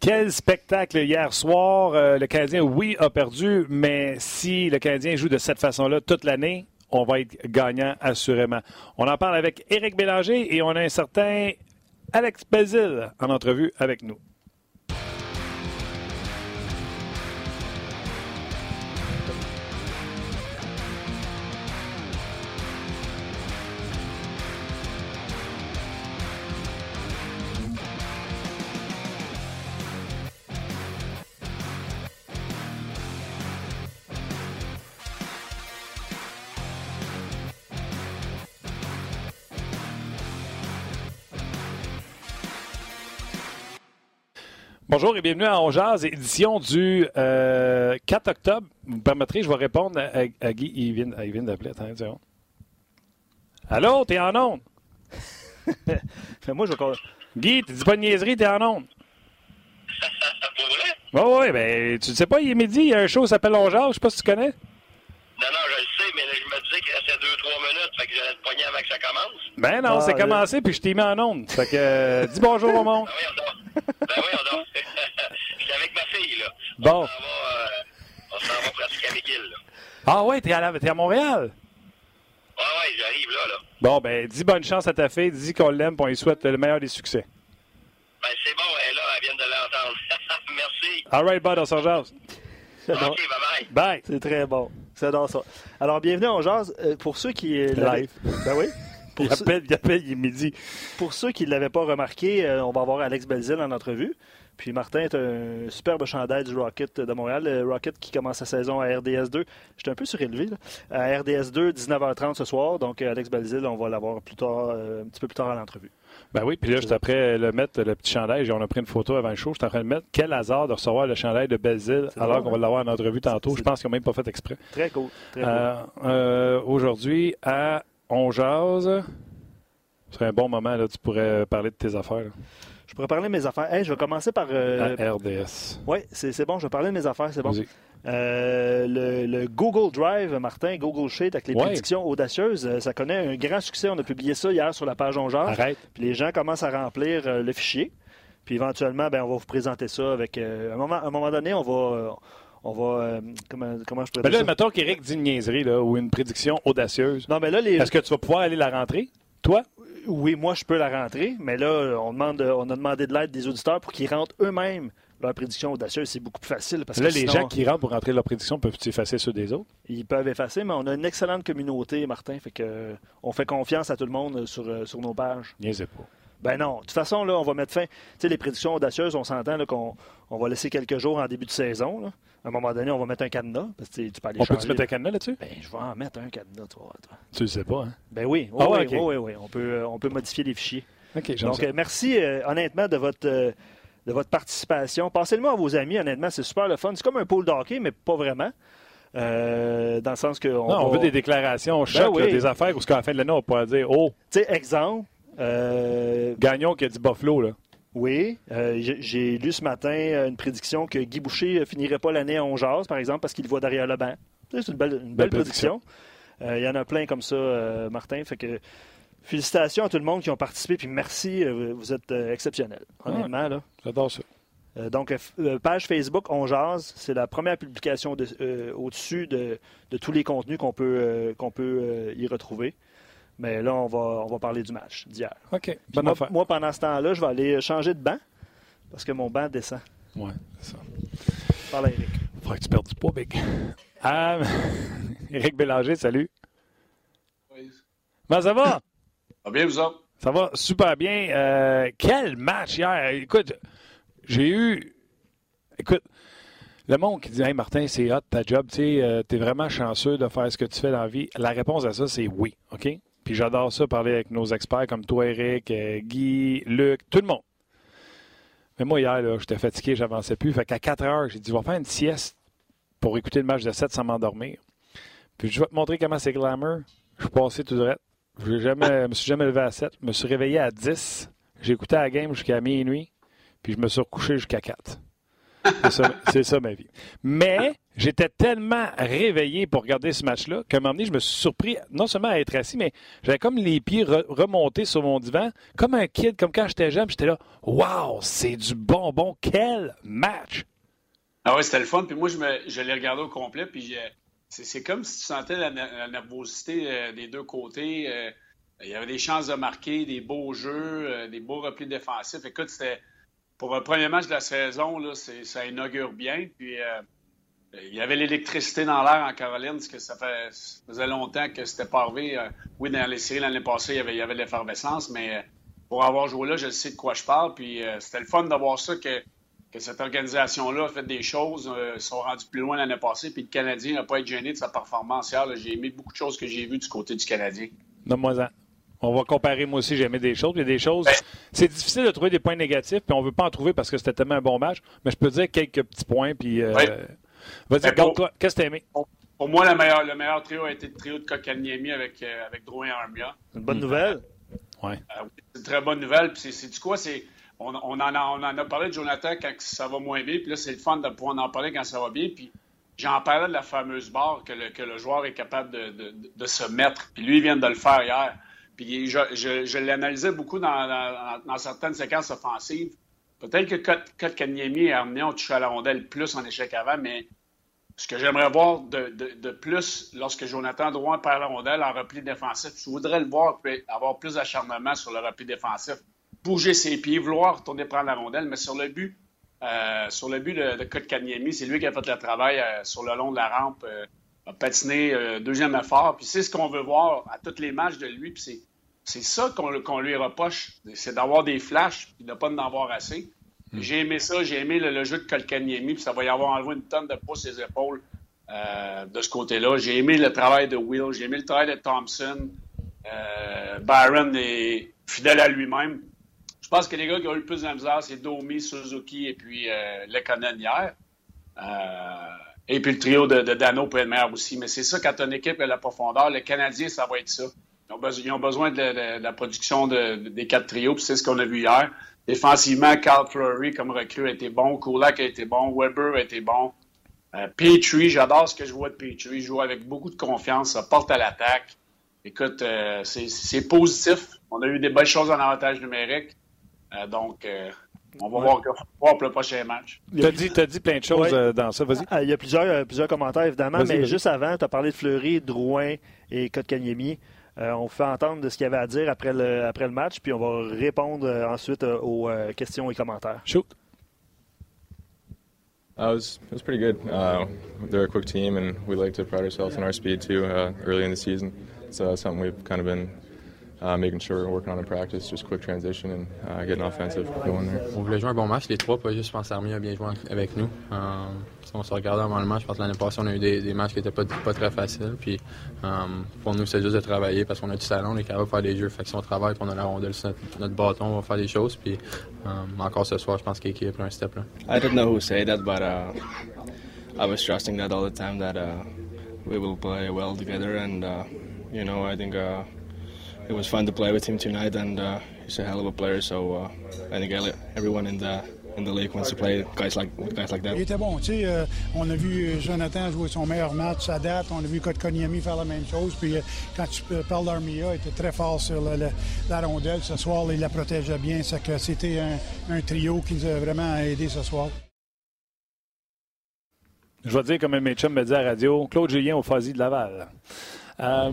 Quel spectacle hier soir. Euh, le Canadien, oui, a perdu, mais si le Canadien joue de cette façon-là toute l'année, on va être gagnant assurément. On en parle avec Éric Bélanger et on a un certain Alex Bézil en entrevue avec nous. Bonjour et bienvenue à On édition du 4 euh, octobre. Vous me permettrez, je vais répondre à, Guy. Il vient, il vient d'appeler. Attends, Allô, t'es en onde? moi, je Guy, tu dis pas de niaiserie, t'es en onde. Oui, oui, ben, tu sais pas, il est midi, il y a un show qui s'appelle On je sais pas si tu connais. Non, non, je le sais, mais je me disais qu'il restait 2-3 minutes, fait que que ça commence. Ben non, c'est ah, commencé, puis je t'ai mis en onde. Fait que, euh, dis bonjour au monde. Ben oui, on Ben oui, on Je suis avec ma fille, là. Bon. On s'en va, va pratiquer avec elle, là. Ah ouais, t'es à, à Montréal? Ouais, ouais, j'arrive là, là. Bon, ben, dis bonne chance à ta fille, dis qu'on l'aime, qu'on lui souhaite le meilleur des succès. Ben, c'est bon, elle est là, elle vient de l'entendre. Merci. All right, bud, on se jase. OK, bye-bye. Bye. C'est très bon. Dans ça. Alors, bienvenue en jazz. Euh, pour ceux qui. Live. Ben oui. Pour il, appelle, il appelle, il est midi. Pour ceux qui ne l'avaient pas remarqué, euh, on va avoir Alex Belzil en entrevue. Puis Martin est un superbe chandail du Rocket de Montréal. Le Rocket qui commence sa saison à RDS 2. J'étais un peu surélevé. Là. À RDS 2, 19h30 ce soir. Donc Alex Belzil, on va l'avoir plus tard, euh, un petit peu plus tard à l'entrevue. Ben oui, puis là, juste après le mettre, le petit chandail, on a pris une photo avant le show, je suis en train de mettre quel hasard de recevoir le chandail de Belzile alors qu'on va hein? l'avoir en entrevue tantôt. Je pense qu'ils n'ont même pas fait exprès. Très cool. Euh, euh, aujourd'hui, à On ce serait un bon moment, là, tu pourrais parler de tes affaires. Je pourrais parler de mes affaires. je vais commencer par. Euh, RDS. Oui, c'est bon, je vais parler de mes affaires, c'est bon. Euh, le, Google Drive, Martin, Google Sheet avec les prédictions audacieuses, euh, ça connaît un grand succès. On a publié ça hier sur la page On Arrête. Puis les gens commencent à remplir euh, le fichier. Puis éventuellement, ben, on va vous présenter ça avec. à, un moment, un moment donné, on va. on va. comment, comment, je pourrais ben là, mettons qu'Éric dit une niaiserie là, ou une prédiction audacieuse. Non, mais là, les... Est-ce que tu vas pouvoir aller la rentrer, toi? Oui, moi, je peux la rentrer, mais là, on, demande, on a demandé de l'aide des auditeurs pour qu'ils rentrent eux-mêmes leur prédiction audacieuse, c'est beaucoup plus facile. Parce là, que les gens qui rentrent pour rentrer leur prédiction peuvent effacer ceux des autres? Ils peuvent effacer, mais on a une excellente communauté, Martin. Fait que on fait confiance à tout le monde sur, euh, sur nos pages. Niaisez pas. Ben non. De toute façon, là, on va mettre fin. Tu sais, les prédictions audacieuses, on s'entend qu'on on va laisser quelques jours en début de saison. À un moment donné, on va mettre un cadenas. Parce que, tu peux aller on peut-tu mettre un cadenas là-dessus? Ben, je vais en mettre un cadenas, toi. Tu le sais pas, hein? Ben oui. Ah oui, oui, oui, On peut, euh, on peut modifier les fichiers. OK, Donc, euh, merci honnêtement de votre de votre participation. Passez-le-moi à vos amis, honnêtement, c'est super le fun. C'est comme un pool d'hockey, mais pas vraiment. Euh, dans le sens que. On, non, on veut des déclarations, ben des affaires où, qu'à la fin de l'année, on pourrait dire Oh. Tu sais, exemple. Euh, Gagnon qui a dit Buffalo, là. Oui. Euh, j'ai lu ce matin une prédiction que Guy Boucher finirait pas l'année à 11 par exemple, parce qu'il voit derrière le banc. C'est une belle, belle, prédiction. Il y en a plein comme ça, Martin. Fait que Félicitations à tout le monde qui ont participé, puis merci, euh, vous êtes euh, exceptionnels, honnêtement. là. J'adore ça. Euh, donc, page Facebook On Jazz, c'est la première publication au-dessus de, tous les contenus qu'on peut, qu'on peut y retrouver. Mais là, on va, on va parler du match d'hier. OK. moi, moi, pendant ce temps-là, je vais aller changer de banc parce que mon banc descend. Oui, c'est ça. Parle à Eric. Faudrait que tu perdes du poids, Big. Ah, Éric Bélanger, salut. Oui. Comment ça va? Va bien, vous autres? Ça va super bien. Euh, quel match hier! Écoute, j'ai eu. Écoute, le monde qui dit Hey Martin, c'est hot ta job, tu euh, t'es vraiment chanceux de faire ce que tu fais dans la vie. La réponse à ça, c'est oui. OK? Puis j'adore ça, parler avec nos experts comme toi, Eric, euh, Guy, Luc, tout le monde. Mais moi, hier, j'étais fatigué, j'avançais plus. Fait qu'à 4 heures, j'ai dit, je vais faire une sieste pour écouter le match de 7 sans m'endormir. Puis je vais te montrer comment c'est glamour. Je suis passé tout droit. Je me suis jamais levé à 7. Je me suis réveillé à 10. J'ai écouté la game jusqu'à minuit. Puis je me suis recouché jusqu'à 4. C'est ça, ma vie. Mais j'étais tellement réveillé pour regarder ce match-là qu'à un moment donné, je me suis surpris non seulement à être assis, mais j'avais comme les pieds remontés sur mon divan, comme un kid, comme quand j'étais jeune. J'étais là, waouh, c'est du bonbon, quel match! Ah oui, c'était le fun. Puis moi, je l'ai regardé au complet. Puis c'est comme si tu sentais la, nervosité euh, des deux côtés. Euh, il y avait des chances de marquer, des beaux jeux, euh, des beaux replis défensifs. Écoute, c'était pour un premier match de la saison, là, ça inaugure bien. Puis il y avait l'électricité dans l'air en Caroline, parce que ça, fait, faisait longtemps que c'était pas arrivé. oui, dans les séries l'année passée, il y avait, il y avait de l'effervescence, mais pour avoir joué là, je sais de quoi je parle. Puis c'était le fun d'avoir ça que que cette organisation-là a fait des choses, euh, sont rendus plus loin l'année passée, puis le Canadien n'a pas été gêné de sa performance hier. J'ai aimé beaucoup de choses que j'ai vues du côté du Canadien. Non, moi On va comparer, moi aussi, j'ai aimé des choses. Il y a des choses. Ben- c'est difficile de trouver des points négatifs, puis on ne veut pas en trouver parce que c'était tellement un bon match. Mais je peux dire quelques petits points, puis. Euh, vas-y, ben, Qu'est-ce que tu as aimé? Pour moi, le meilleur, le meilleur trio a été le trio de Kotkaniemi avec, euh, avec Drouin et Armia. Une bonne nouvelle. Oui. c'est une très bonne nouvelle. Puis c'est du quoi? C'est on, en a, parlé de Jonathan quand ça va moins bien, puis là, c'est le fun de pouvoir en parler quand ça va bien. Puis j'en parlais de la fameuse barre que le, joueur est capable de, se mettre. Puis lui, il vient de le faire hier. Puis je, l'analysais beaucoup dans, certaines séquences offensives. Peut-être que Kotkaniemi et Armia ont touché à la rondelle plus en échec avant, mais ce que j'aimerais voir de, plus lorsque Jonathan Drouin perd la rondelle en repli défensif, je voudrais le voir avoir plus d'acharnement sur le repli défensif bouger ses pieds, vouloir retourner prendre la rondelle, mais sur le but, euh, sur le but de, de Kotkaniemi, c'est lui qui a fait le travail euh, sur le long de la rampe, euh, a patiné deuxième effort. Puis c'est ce qu'on veut voir à tous les matchs de lui. Puis c'est ça qu'on lui reproche, c'est d'avoir des flashs puis de ne pas en avoir assez. Hmm. J'ai aimé ça, j'ai aimé le, jeu de Kotkaniemi, puis ça va y avoir enlevé une tonne de poids ses épaules de ce côté-là. J'ai aimé le travail de Will, j'ai aimé le travail de Thompson. Byron est fidèle à lui-même. Je pense que les gars qui ont eu le plus de misère, c'est Domi, Suzuki et puis euh, Lekonen hier. Euh, et puis le trio de, Dano peut être meilleur aussi. Mais c'est ça, quand ton équipe a la profondeur, le Canadien, ça va être ça. Ils ont, besoin de, la production des quatre trios, puis c'est ce qu'on a vu hier. Défensivement, Carl Fleury comme recrue a été bon, Kulak a été bon, Weber a été bon. Euh, Petrie, j'adore ce que je vois de Petrie. Il joue avec beaucoup de confiance, ça porte à l'attaque. Écoute, euh, c'est positif. On a eu des belles choses en avantage numérique. Euh, donc, euh, on va voir, pour le prochain match. Tu as dit, dit, plein de choses euh, dans ça. Vas-y. Ah, il y a plusieurs, plusieurs commentaires, évidemment, mais juste avant, tu as parlé de Fleury, Drouin et Kotkaniemi. on fait entendre de ce qu'il y avait à dire après le, après le match, puis on va répondre ensuite aux questions et commentaires. Shoot. Uh, it, was, it was pretty good. Uh, they're a quick team, and we like to pride ourselves on our speed too uh, early in the season. So something we've kind of been on in practice, just quick transition and uh, getting offensive going there. On voulait jouer un bon match, les trois, pas juste penser Army a bien joué avec nous. Um, si on se regarde avant le match, je pense que l'année passée, on a eu des, des matchs qui n'étaient pas, pas très faciles. Puis um, pour nous, c'est juste de travailler parce qu'on a du salon, on est capable de faire des jeux. Fait que si on travaille, puis on a la rondelle sur notre, notre, bâton, on va faire des choses. Puis um, encore ce soir, je pense qu'il a pris un step là. I don't know who say that, but uh, I was trusting that all the time that uh, we will play well together and uh, you know, I think uh, it was fun to play with him tonight, and uh, he's a hell of a player. So uh, I think everyone in the in the league wants to play guys like guys like that. Il était bon, tu sais. Euh, on a vu Jonathan jouer son meilleur match à date. On a vu Kotkaniemi faire la même chose. Puis euh, quand tu parles d'Armia, il était très fort sur le, le, la rondelle ce soir. il la protégeait bien. C'est que c'était un, un, trio qui nous a vraiment aidé ce soir. Je vais dire comme un chums me dit à la radio, Claude Julien au Foisy de Laval. Euh,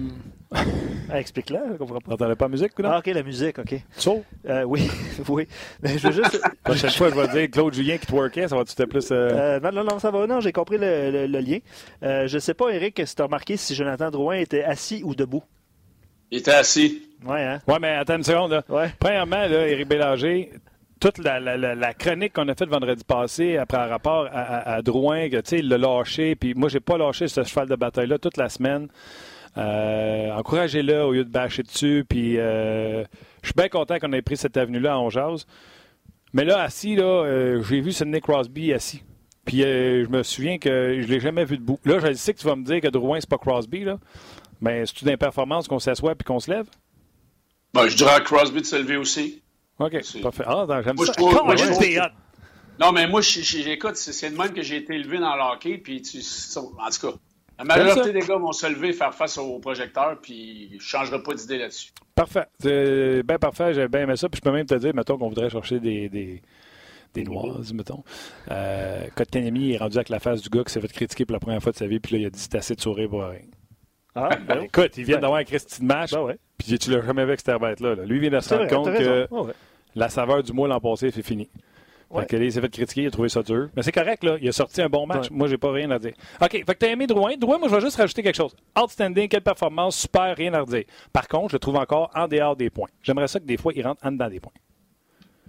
Explique-le, je comprends pas. T'entendais pas la musique, Ah, OK, la musique, OK. So? Euh, oui, oui. Mais je veux juste... La prochaine fois, je vais dire Claude Julien qui twerkait, ça va-tu te plus... Euh... Euh, non, non, non, ça va. Non, j'ai compris le, le, lien. Euh, je sais pas, Eric, si tu as remarqué si Jonathan Drouin était assis ou debout. Il était assis. Ouais, hein? Ouais, mais attends une seconde, là. Ouais. Premièrement, là, Éric Bélanger, toute la, la, la, chronique qu'on a faite vendredi passé après un rapport à, à, Drouin, que, tu sais, il l'a lâché, puis moi, j'ai pas lâché ce cheval de bataille-là toute la semaine. Euh, encouragez-le au lieu de bâcher dessus. Puis euh, je suis bien content qu'on ait pris cette avenue-là en jazz. Mais là, assis, là, euh, j'ai vu Sidney Crosby assis. Puis je me souviens que je l'ai jamais vu debout. Là, je sais que tu vas me dire que Drouin, c'est pas Crosby, là. Mais c'est une performance qu'on s'assoit puis qu'on se lève? Ben, je dirais à Crosby de se lever aussi. OK, parfait. Ah, j'aime ça. Trouve, moi, je trouve Non, mais moi, j'écoute, c'est le même que j'ai été élevé dans le hockey, puis tu, en tout cas, la majorité des gars vont se lever et faire face au projecteur, puis je ne changerai pas d'idée là-dessus. Parfait. C'est bien parfait, j'ai bien aimé ça, puis je peux même te dire, mettons qu'on voudrait chercher des, des, des noises, mettons. Euh, Kotkaniemi est rendu avec la face du gars qui s'est fait critiquer pour la première fois de sa vie, puis là, il a dit c'est assez de sourire pour rien. Ah, ben, écoute, il vient ben, d'avoir un Christine match, ben puis tu l'as jamais vu avec cette là Lui, il vient de se rendre compte que la saveur du mois l'an passé, c'est fini. Fait que, il s'est fait critiquer, il a trouvé ça dur. Mais c'est correct, là. Il a sorti un bon match. Moi, j'ai pas rien à dire. OK, fait que t'as aimé Drouin. Drouin, moi, je vais juste rajouter quelque chose. Outstanding, quelle performance, super, rien à redire. Par contre, je le trouve encore en dehors des points. J'aimerais ça que des fois, il rentre en dedans des points.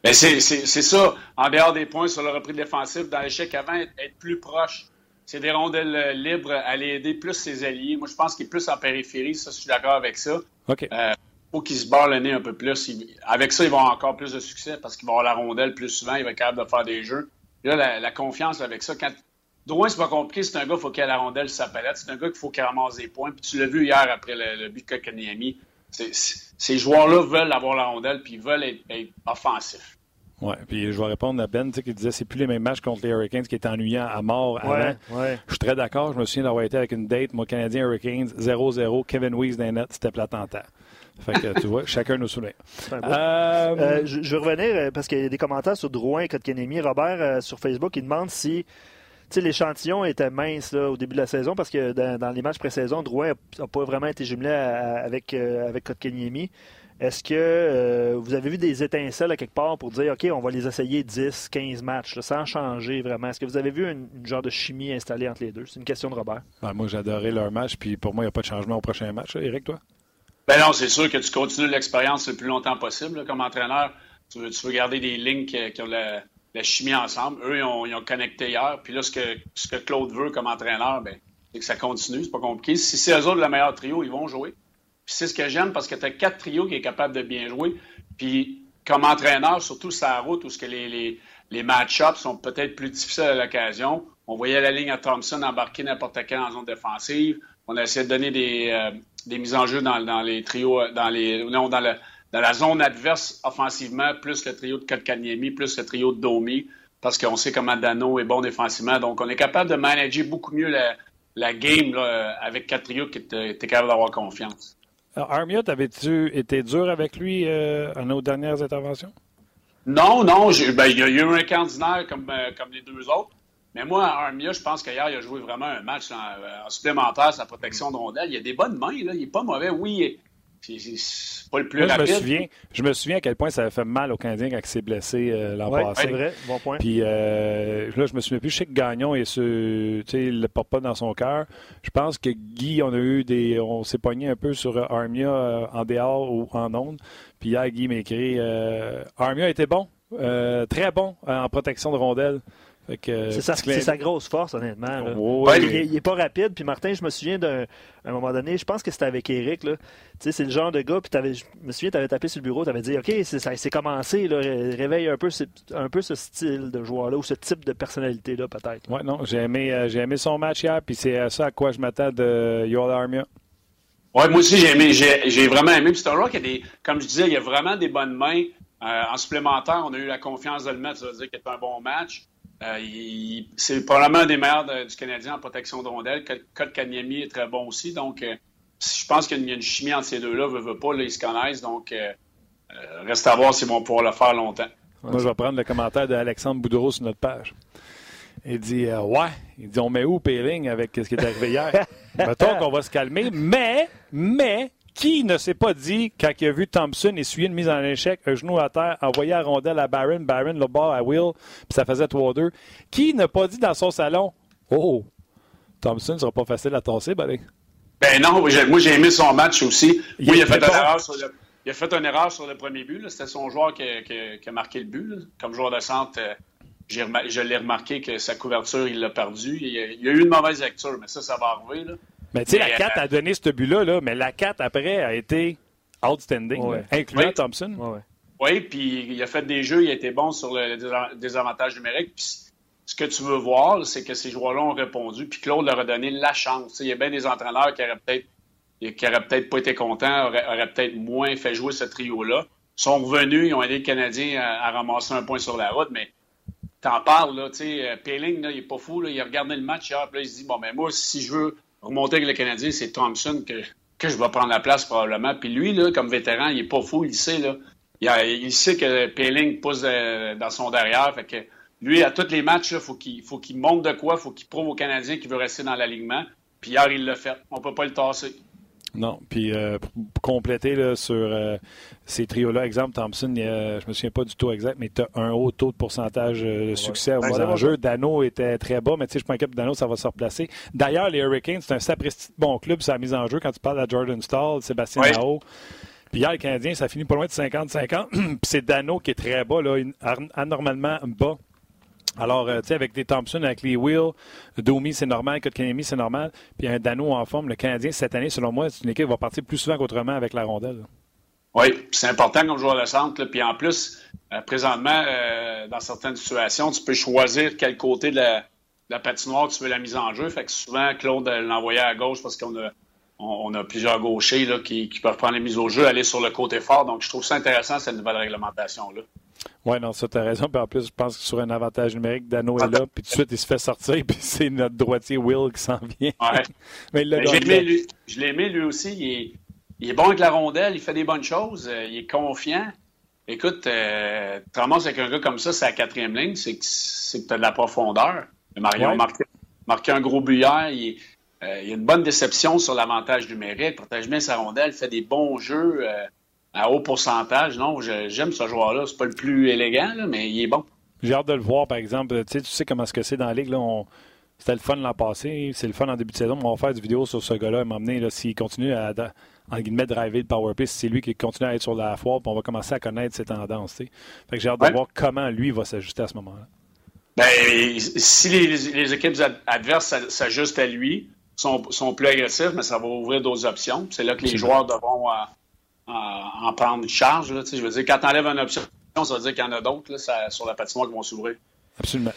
Ben c'est ça, en dehors des points sur le repris défensif, dans l'échec avant, être plus proche. C'est des rondelles euh, libres, aller aider plus ses alliés. Moi, je pense qu'il est plus en périphérie, ça, je suis d'accord avec ça. OK. Euh, faut qu'il se barre le nez un peu plus. avec ça, ils vont avoir encore plus de succès parce qu'ils vont avoir la rondelle plus souvent, il va être capable de faire des jeux. là, la, confiance avec ça, quand Drouin, c'est pas compliqué, c'est un gars, il faut qu'il ait la rondelle sur sa palette. C'est un gars qu'il faut qu'il ramasse des points. Puis tu l'as vu hier après le, but de Kokaniemi. Ces joueurs-là veulent avoir la rondelle puis ils veulent être, offensifs. Oui, puis je vais répondre à Ben qui disait c'est plus les mêmes matchs contre les Hurricanes qui étaient ennuyants à mort avant. Je suis très d'accord. Je me souviens d'avoir été avec une date, moi, Canadien Hurricanes, 0-0, Kevin Weiss dans net, c'était plat en terre. Fait que tu vois, chacun nos souvenirs. Euh, euh, je, je, veux revenir euh, parce qu'il y a des commentaires sur Drouin et Kotkanemi. Robert, sur Facebook, il demande si l'échantillon était mince au début de la saison parce que dans, les matchs pré-saison, Drouin n'a pas vraiment été jumelé avec, avec Kotkaniemi. Est-ce que vous avez vu des étincelles à quelque part pour dire, OK, on va les essayer 10, 15 matchs sans changer vraiment? Est-ce que vous avez vu une, genre de chimie installée entre les deux? C'est une question de Robert. Ben, moi, j'ai adoré leur match, puis pour moi, il n'y a pas de changement au prochain match. Eric, toi? Ben non, c'est sûr que tu continues l'expérience le plus longtemps possible. comme entraîneur, tu veux, garder des lignes qui, ont la, chimie ensemble. Eux, ils ont, connecté hier. Puis là, ce que, Claude veut comme entraîneur, ben, c'est que ça continue. C'est pas compliqué. Si c'est eux autres le meilleur trio, ils vont jouer. Puis c'est ce que j'aime parce que tu as quatre trios qui sont capables de bien jouer. Puis comme entraîneur, surtout sa route où ce que les match-ups sont peut-être plus difficiles à l'occasion. On voyait la ligne à Thompson embarquer n'importe quand en zone défensive. On a essayé de donner des, euh, des mises en jeu dans, les trios, euh, dans les non, dans, dans la zone adverse offensivement, plus le trio de Kotkaniemi, plus le trio de Domi, parce qu'on sait comment Dano est bon défensivement. Donc, on est capable de manager beaucoup mieux la, game avec quatre trios qui étaient capable d'avoir confiance. Alors, Armia, avais-tu été dur avec lui euh, à nos dernières interventions? Non, non. Ben, il y a eu un candidat comme, euh, comme les deux autres. Mais moi, Armia, je pense qu'hier, il a joué vraiment un match en, supplémentaire, sa protection de rondelle. Il a des bonnes mains, là. il n'est pas mauvais. Oui, c'est pas le plus rapide. Je me, souviens, je me souviens à quel point ça avait fait mal au Canadien quand il s'est blessé euh, l'an passé. c'est vrai, bon point. Puis euh, là, je me souviens plus. Je sais que Gagnon, et ce, il le porte pas dans son cœur. Je pense que Guy, on a eu des, on s'est pogné un peu sur Armia euh, en dehors ou en onde. Puis hier, Guy m'a écrit Armia était bon, très bon en protection de rondelle. C'est sa, grosse force, honnêtement. Il n'est pas rapide. Puis Martin, je me souviens d'un moment donné, je pense que c'était avec Eric. C'est le genre de gars, puis je me souviens, tu avais tapé sur le bureau, tu avais dit OK, c'est commencé, réveille un peu, un peu ce style de joueur-là ou ce type de personnalité-là, peut-être. Oui, non, j'ai aimé, euh, j'ai aimé son match hier, puis c'est à ça à quoi je m'attends de Yoel Armia. Oui, moi aussi, j'ai aimé, j'ai vraiment aimé. Puis c'est un qui a des, comme je disais, il y a vraiment des bonnes mains. Euh, en supplémentaire, on a eu la confiance de le mettre, ça veut dire qu'il est un bon match. Euh, c'est probablement un des meilleurs du Canadien en protection de rondelles. Code Kanyemi est très bon aussi. Donc, euh, je pense qu'il y a une chimie entre ces deux-là. Veut, veut pas, là, ils se connaissent. Donc, euh, reste à voir s'ils vont pouvoir le faire longtemps. Moi, je vais prendre le commentaire d'Alexandre Boudreau sur notre page. Il dit Ouais, il dit on met où Péling avec ce qui est arrivé hier Mettons qu'on va se calmer, mais, mais, qui ne s'est pas dit, quand il a vu Thompson essuyer une mise en échec, un genou à terre, envoyer la rondelle à Barron, Barron le bas à Will, puis ça faisait 3-2. Qui n'a pas dit dans son salon, oh, Thompson ne sera pas facile à tasser, Ben non, moi j'ai aimé son match aussi. Il, il, a fait une erreur sur le, il a fait une erreur sur le premier but. C'était son joueur qui a, marqué le but. Comme joueur de centre, euh, je l'ai remarqué que sa couverture, il l'a perdu. Il, a, il a eu une mauvaise lecture, mais ça, ça va arriver. Là. Mais tu sais, la 4 euh, a donné ce but-là, mais la 4 après a été outstanding, incluant Thompson. Oui, puis il a fait des jeux, il a été bon sur le désavantage numérique. Puis ce que tu veux voir, c'est que ces joueurs-là ont répondu, puis Claude leur a donné la chance. il y a bien des entraîneurs qui auraient peut-être qui peut-être pas été contents, auraient, peut-être moins fait jouer ce trio-là. Ils sont revenus, ils ont aidé le Canadien à, ramasser un point sur la route, mais t'en parles, là, tu sais, Péling, il est pas fou, là, il a regardé le match hier, puis là, il se dit, bon, ben moi, si je veux remonter avec le Canadien, c'est Thompson que, je vais prendre la place probablement. Puis lui, là, comme vétéran, il est pas fou, il sait, là. Il, sait que Péling pousse dans son derrière, fait que lui, à tous les matchs, il faut qu'il faut monte de quoi, faut qu'il prouve aux Canadiens qu'il veut rester dans l'alignement. Puis hier, il l'a fait. On peut pas le tasser. Non. Puis euh, pour compléter là, sur euh, ces trios-là, exemple, Thompson, je je me souviens pas du taux exact, mais tu as un haut taux de pourcentage euh, de succès au ben, jeu. Dano était très bas, mais tu sais, je pense que Dano, ça va se replacer. D'ailleurs, les Hurricanes, c'est un sapristi bon club, sa mise en jeu. Quand tu parles à Jordan Stall, Sébastien oui. Puis hier, les Canadiens, ça finit pas loin de 50-50. Puis c'est Dano qui est très bas, là, anormalement bas alors, euh, tu sais, avec des Thompson, avec les Wheels, Domi, c'est normal, Kotkaniemi, c'est normal. Puis un Dano en forme. Le Canadien, cette année, selon moi, c'est une équipe qui va partir plus souvent qu'autrement avec la rondelle. Oui, c'est important comme joueur de centre. Puis en plus, euh, présentement, euh, dans certaines situations, tu peux choisir quel côté de la, patinoire tu veux la mise en jeu. Fait que souvent, Claude l'envoyait à gauche parce qu'on a, on, a plusieurs gauchers là, qui, qui, peuvent prendre les mises au jeu, aller sur le côté fort. Donc, je trouve ça intéressant, cette nouvelle réglementation-là. Oui, non, ça, tu as raison. Puis en plus, je pense que sur un avantage numérique, Dano est là, puis tout de suite, il se fait sortir, puis c'est notre droitier Will qui s'en vient. Ouais. Mais il je l'ai aimé, lui aussi. Il est, bon avec la rondelle, il fait des bonnes choses, euh, il est confiant. Écoute, euh, tu avec un gars comme ça, c'est la quatrième ligne, c'est que, tu as de la profondeur. Marion a marqué, un gros but hier. Il, euh, il, a une bonne déception sur l'avantage numérique, protège bien sa rondelle, fait des bons jeux. Euh, à haut pourcentage. Non, j'aime ce joueur-là. C'est pas le plus élégant, mais il est bon. J'ai hâte de le voir, par exemple. Tu sais, tu sais comment ce que c'est dans la ligue. C'était le fun l'an passé. C'est le fun en début de saison. On va faire des vidéos sur ce gars-là. M'emmener s'il continue à, en guillemets, driver le power c'est lui qui continue à être sur la foire. Puis on va commencer à connaître ses tendances. Fait que j'ai hâte de voir comment lui va s'ajuster à ce moment-là. Ben, si les, équipes adverses s'ajustent à lui, sont, sont plus agressifs, mais ça va ouvrir d'autres options. C'est là que les joueurs devront, euh, en, prendre charge. Là, je veux dire, quand tu enlèves une option, ça veut dire qu'il y en a d'autres sur la patinoire qui vont s'ouvrir. Absolument.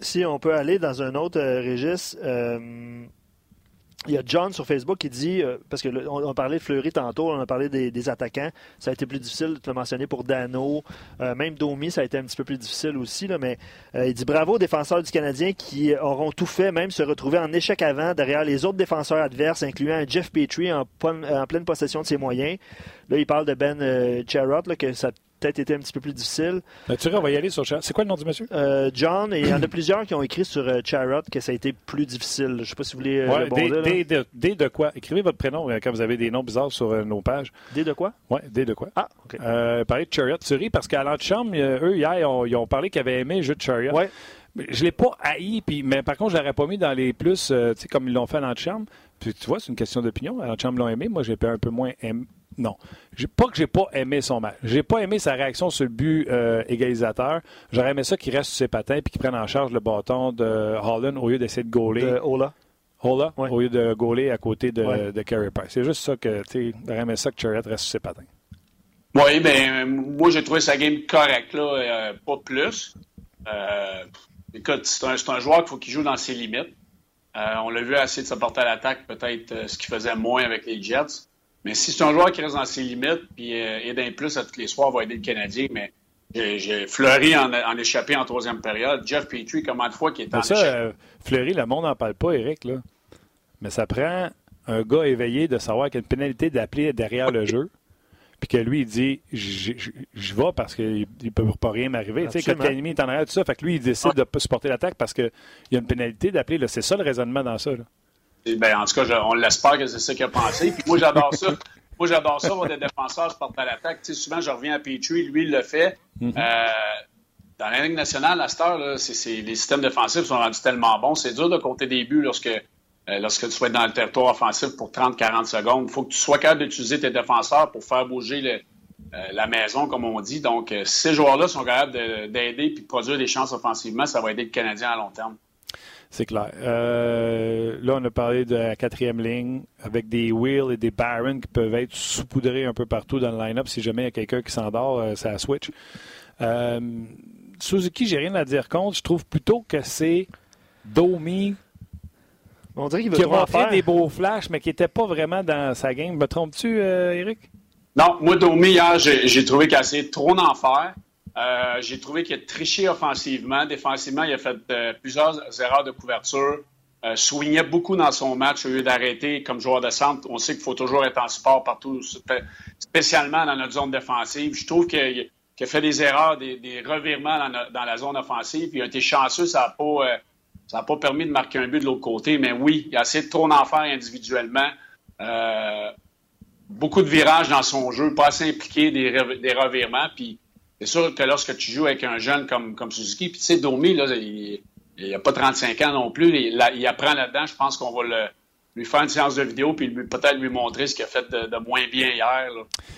Si on peut aller dans un autre euh, registre, euh, il y a John sur Facebook qui dit, euh, parce qu'on on parlait de Fleury tantôt, on a parlé des, attaquants, ça a été plus difficile, de le mentionner pour Dano, même Domi, ça a été un petit peu plus difficile aussi, là, mais il dit bravo aux défenseurs du Canadien qui auront tout fait, même se retrouver en échec avant derrière les autres défenseurs adverses, incluant Jeff Petrie en, pleine possession de ses moyens. Là, il parle de Ben euh, Charrot, que ça peut-être été un petit peu plus difficile. Ben, tu on va y aller sur. C'est quoi le nom du monsieur? Euh, John, et il y en a plusieurs qui ont écrit sur euh, Charrot que ça a été plus difficile. Je ne sais pas si vous voulez ouais, D, D, de, quoi? Écrivez votre prénom quand vous avez des noms bizarres sur nos pages. D de quoi? Oui, D de quoi? Ah, OK. parler de Chariot. Tu ris parce qu'à l'antichambre, eux, hier, ils ont, parlé qu'ils avaient aimé le jeu de Chariot. Ouais. Je ne l'ai pas haï, puis, mais par contre, je ne l'aurais pas mis dans les plus, comme ils l'ont fait à l'antichambre. Puis tu vois, c'est une question d'opinion. À l'antichambre l'ont aimé. Moi, j'ai un peu moins aimé non. Pas que j'ai pas aimé son match. J'ai pas aimé sa réaction sur le but euh, égalisateur. J'aurais aimé ça qu'il reste sur ses patins et qu'il prenne en charge le bâton de Holland au lieu d'essayer de gauler. De Ola. Ola, au lieu de gauler à côté de, de Carey Price. C'est juste ça que, tu sais, j'aurais aimé ça que Chariot reste sur ses patins. Oui, ben moi, j'ai trouvé sa game correcte, là, euh, pas plus. Euh, écoute, c'est un, un, joueur qu'il faut qu'il joue dans ses limites. on l'a vu assez de se porter à l'attaque, peut-être ce qu'il faisait moins avec les Jets. Mais si c'est un joueur qui reste dans ses limites, puis euh, aide un plus à tous les soirs, va aider le Canadien, mais j'ai Fleury en, en, échappé en troisième période. Jeff Petrie, comment de fois qui est en ça, euh, Fleury, le monde n'en parle pas, Eric. Là. Mais ça prend un gars éveillé de savoir qu'il y a une pénalité d'appeler derrière le jeu. Puis que lui, il dit Je vais parce qu'il ne peut pas rien m'arriver. Tu sais, quand l'ennemi est en arrière, tout ça. Fait que lui, il décide de ne pas supporter l'attaque parce qu'il y a une pénalité d'appeler. C'est ça le raisonnement dans ça. Là. Ben, en tout cas, on l'espère que c'est ça qu'il a pensé. Puis moi, j'adore ça. moi, j'adore ça, voir des défenseurs se porter à l'attaque. Tu sais, souvent, je reviens à Petrie, lui, il le fait. Mm-hmm. euh, dans la Ligue nationale, à cette heure, là, c'est, les systèmes défensifs sont rendus tellement bons. C'est dur de compter des buts lorsque, euh, lorsque tu sois dans le territoire offensif pour 30-40 secondes. Il faut que tu sois capable d'utiliser tes défenseurs pour faire bouger le, euh, la maison, comme on dit. Donc, si ces joueurs-là sont capables d'aider et de produire des chances offensivement, ça va aider le Canadien à long terme. C'est clair. Euh, là, on a parlé de la quatrième ligne avec des Will et des Barron qui peuvent être saupoudrés un peu partout dans le line-up. Si jamais il y a quelqu'un qui s'endort, euh, ça switch. Euh, Suzuki, j'ai rien à dire contre. Je trouve plutôt que c'est Domi on dirait qu'il qui a fait des beaux flashs, mais qui n'était pas vraiment dans sa game. Me trompes-tu, Eric? Non, moi, Domi, hier, j'ai trouvé qu'il a essayé trop d'en faire. Euh, j'ai trouvé qu'il a triché offensivement. Défensivement, il a fait euh, plusieurs erreurs de couverture. Euh, beaucoup dans son match au lieu d'arrêter comme joueur de centre. On sait qu'il faut toujours être en support partout, spécialement dans notre zone défensive. Je trouve qu'il a fait des erreurs, des, revirements dans, la zone offensive. Il a été chanceux, ça n'a pas, ça pas permis de marquer un but de l'autre côté. Mais oui, il a essayé de trop en faire individuellement. beaucoup de virages dans son jeu, pas assez impliqué, des, des revirements. Puis c'est sûr que lorsque tu joues avec un jeune comme, comme Suzuki, puis tu sais, Domi, là, il n'a pas 35 ans non plus, il, apprend là-dedans. Je pense qu'on va lui faire une séance de vidéo puis peut-être lui montrer ce qu'il a fait de, moins bien hier.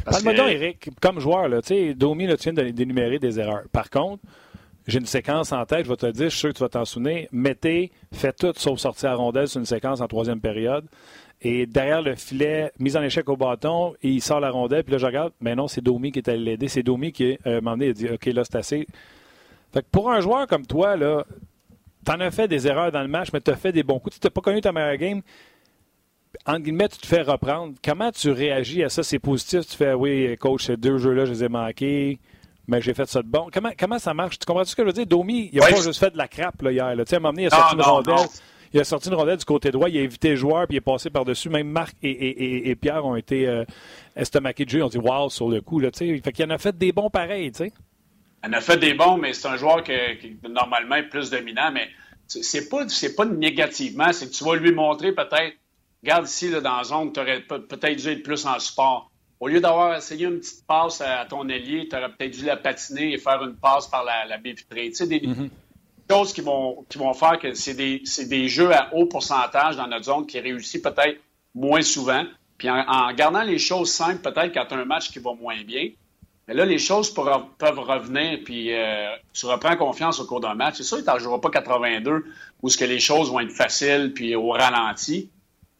Parle-moi donc, Eric, comme joueur, là, Domi, là, tu viens de d'énumérer des erreurs. Par contre, j'ai une séquence en tête, je vais te le dire, je suis sûr que tu vas t'en souvenir. Mettez, fait tout sauf sortir à rondelle sur une séquence en troisième période. Et derrière le filet, mise en échec au bâton, et il sort la rondelle. Puis là, je regarde, mais non, c'est Domi qui est allé l'aider. C'est Domi qui, euh, m'a donné, a dit OK, là, c'est assez. Fait que pour un joueur comme toi, là, t'en as fait des erreurs dans le match, mais tu as fait des bons coups. Tu n'as pas connu ta meilleure game. En guillemets, tu te fais reprendre. Comment tu réagis à ça? C'est positif? Tu fais, oui, coach, ces deux jeux-là, je les ai manqués, mais j'ai fait ça de bon. Comment, comment ça marche? Tu comprends ce que je veux dire? Domi, il n'a pas juste fait de la crappe là, hier. Là. Tu sais, à un moment donné, il a sorti une rondelle. Il a sorti une rondelle du côté droit, il a évité le joueur, puis il est passé par-dessus. Même Marc et, Pierre ont été euh, estomaqués de jeu. Ils ont dit wow sur le coup. Là, fait qu'il en a fait des bons pareils. sais. Il en a fait des bons, mais c'est un joueur qui, normalement est plus dominant. Mais c'est pas, pas négativement. C'est que tu vas lui montrer peut-être, regarde ici là, dans la zone, tu aurais peut-être dû être plus en support. Au lieu d'avoir essayé une petite passe à, ton ailier, tu aurais peut-être dû la patiner et faire une passe par la, la baie vitrée. Tu sais, des, mm-hmm choses qui vont, qui vont faire que c'est des, des, jeux à haut pourcentage dans notre zone qui réussissent peut-être moins souvent. Puis en, gardant les choses simples, peut-être quand tu as un match qui va moins bien, mais là, les choses peuvent revenir, puis euh, tu reprends confiance au cours d'un match. C'est sûr tu n'en joueras pas 82 où ce que les choses vont être faciles, puis au ralenti.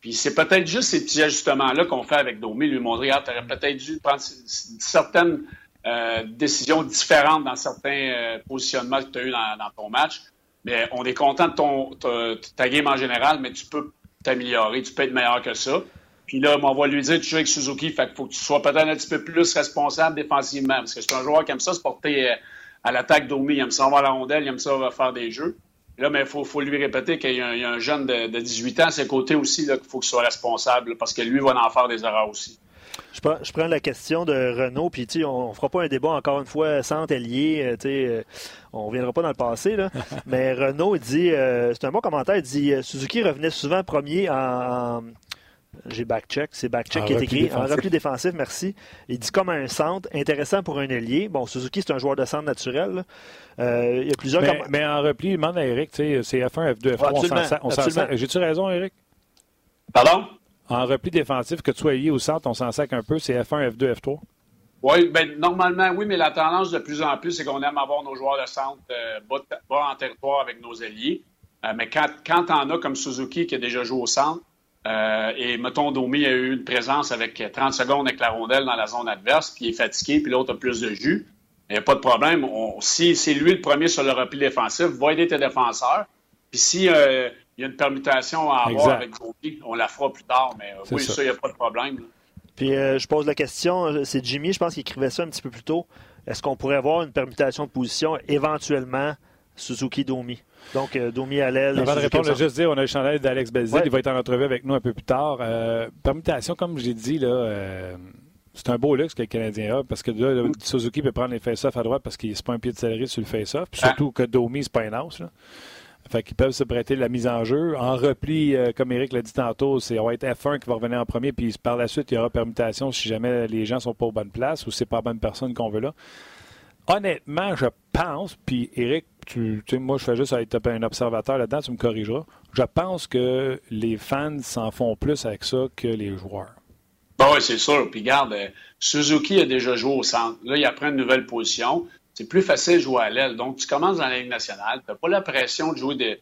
Puis c'est peut-être juste ces petits ajustements-là qu'on fait avec Domi, lui montrer, ah, tu aurais peut-être dû prendre certaines euh, décisions différentes dans certains euh, positionnements que tu as eu dans, ton match. Mais on est content de ton, ta, game en général, mais tu peux t'améliorer, tu peux être meilleur que ça. Puis là, on va lui dire, tu joues avec Suzuki, fait faut que tu sois peut-être un petit peu plus responsable défensivement. Parce que c'est un joueur qui aime ça se porter euh, à l'attaque d'Omi. Il aime ça avoir la rondelle, il aime ça faire des jeux. Là, mais il faut, lui répéter qu'il y, a un jeune de, 18 ans à ses côtés aussi qu'il faut qu'il soit responsable parce que lui va en faire des erreurs aussi. Je prends, la question de Renault, puis on ne fera pas un débat encore une fois sans lié. Euh, euh, on ne reviendra pas dans le passé, là. mais Renault dit, euh, c'est un bon commentaire, il dit Suzuki revenait souvent premier en, j'ai backcheck, c'est backcheck qui est écrit. En repli défensif, merci. Il dit comme un centre, intéressant pour un ailier. Bon, Suzuki, c'est un joueur de centre naturel. il y a plusieurs. Mais, en repli, il demande à Eric, c'est F1, F2, F3. on s'en J'ai-tu raison, Eric? Pardon? En repli défensif, que tu sois lié au centre, on s'en sac un peu, c'est F1, F2, F3? Oui, ben, normalement, oui, mais la tendance de plus en plus, c'est qu'on aime avoir nos joueurs de centre euh, bas, en territoire avec nos alliés. Euh, mais quand, quand en as comme Suzuki qui a déjà joué au centre, euh, et mettons, Domi a eu une présence avec 30 secondes avec la rondelle dans la zone adverse, puis il est fatigué, puis l'autre a plus de jus, il n'y a pas de problème. si c'est lui le premier sur le repli défensif, va aider tes défenseurs. Puis si il y a une permutation à avoir avec Gopi. On la fera plus tard, mais euh, oui, ça, il n'y a pas de problème. Puis euh, je pose la question, euh, c'est Jimmy, je pense qu'il écrivait ça un petit peu plus tôt. Est-ce qu'on pourrait avoir une permutation de position éventuellement Suzuki-Domi? Donc, Domi à l'aile. Avant de répondre, je vais juste dire, on a le chandail d'Alex Belzil. Il va être en entrevue avec nous un peu plus tard. permutation, comme j'ai dit, là, c'est un beau luxe que le Canadien a parce que là, Suzuki peut prendre les face-off à droite parce qu'il n'est pas un pied de céleri sur le face-off. Ah. surtout que Domi, c'est pas un os. Fait qu'ils peuvent se prêter la mise en jeu. En repli, euh, comme Eric l'a dit tantôt, c'est va être F1 qui va revenir en premier, puis par la suite, il y aura permutation si jamais les gens sont pas aux bonnes places ou c'est pas la bonne personne qu'on veut là. Honnêtement, je pense, puis Eric, tu, sais, moi je fais juste être un observateur là-dedans, tu me corrigeras. Je pense que les fans s'en font plus avec ça que les joueurs. Bon, oui, c'est sûr. Puis garde, euh, Suzuki a déjà joué au centre. Là, il apprend une nouvelle position c'est plus facile de jouer à l'aile. Donc, tu commences dans la Ligue nationale, tu n'as pas la pression de jouer de,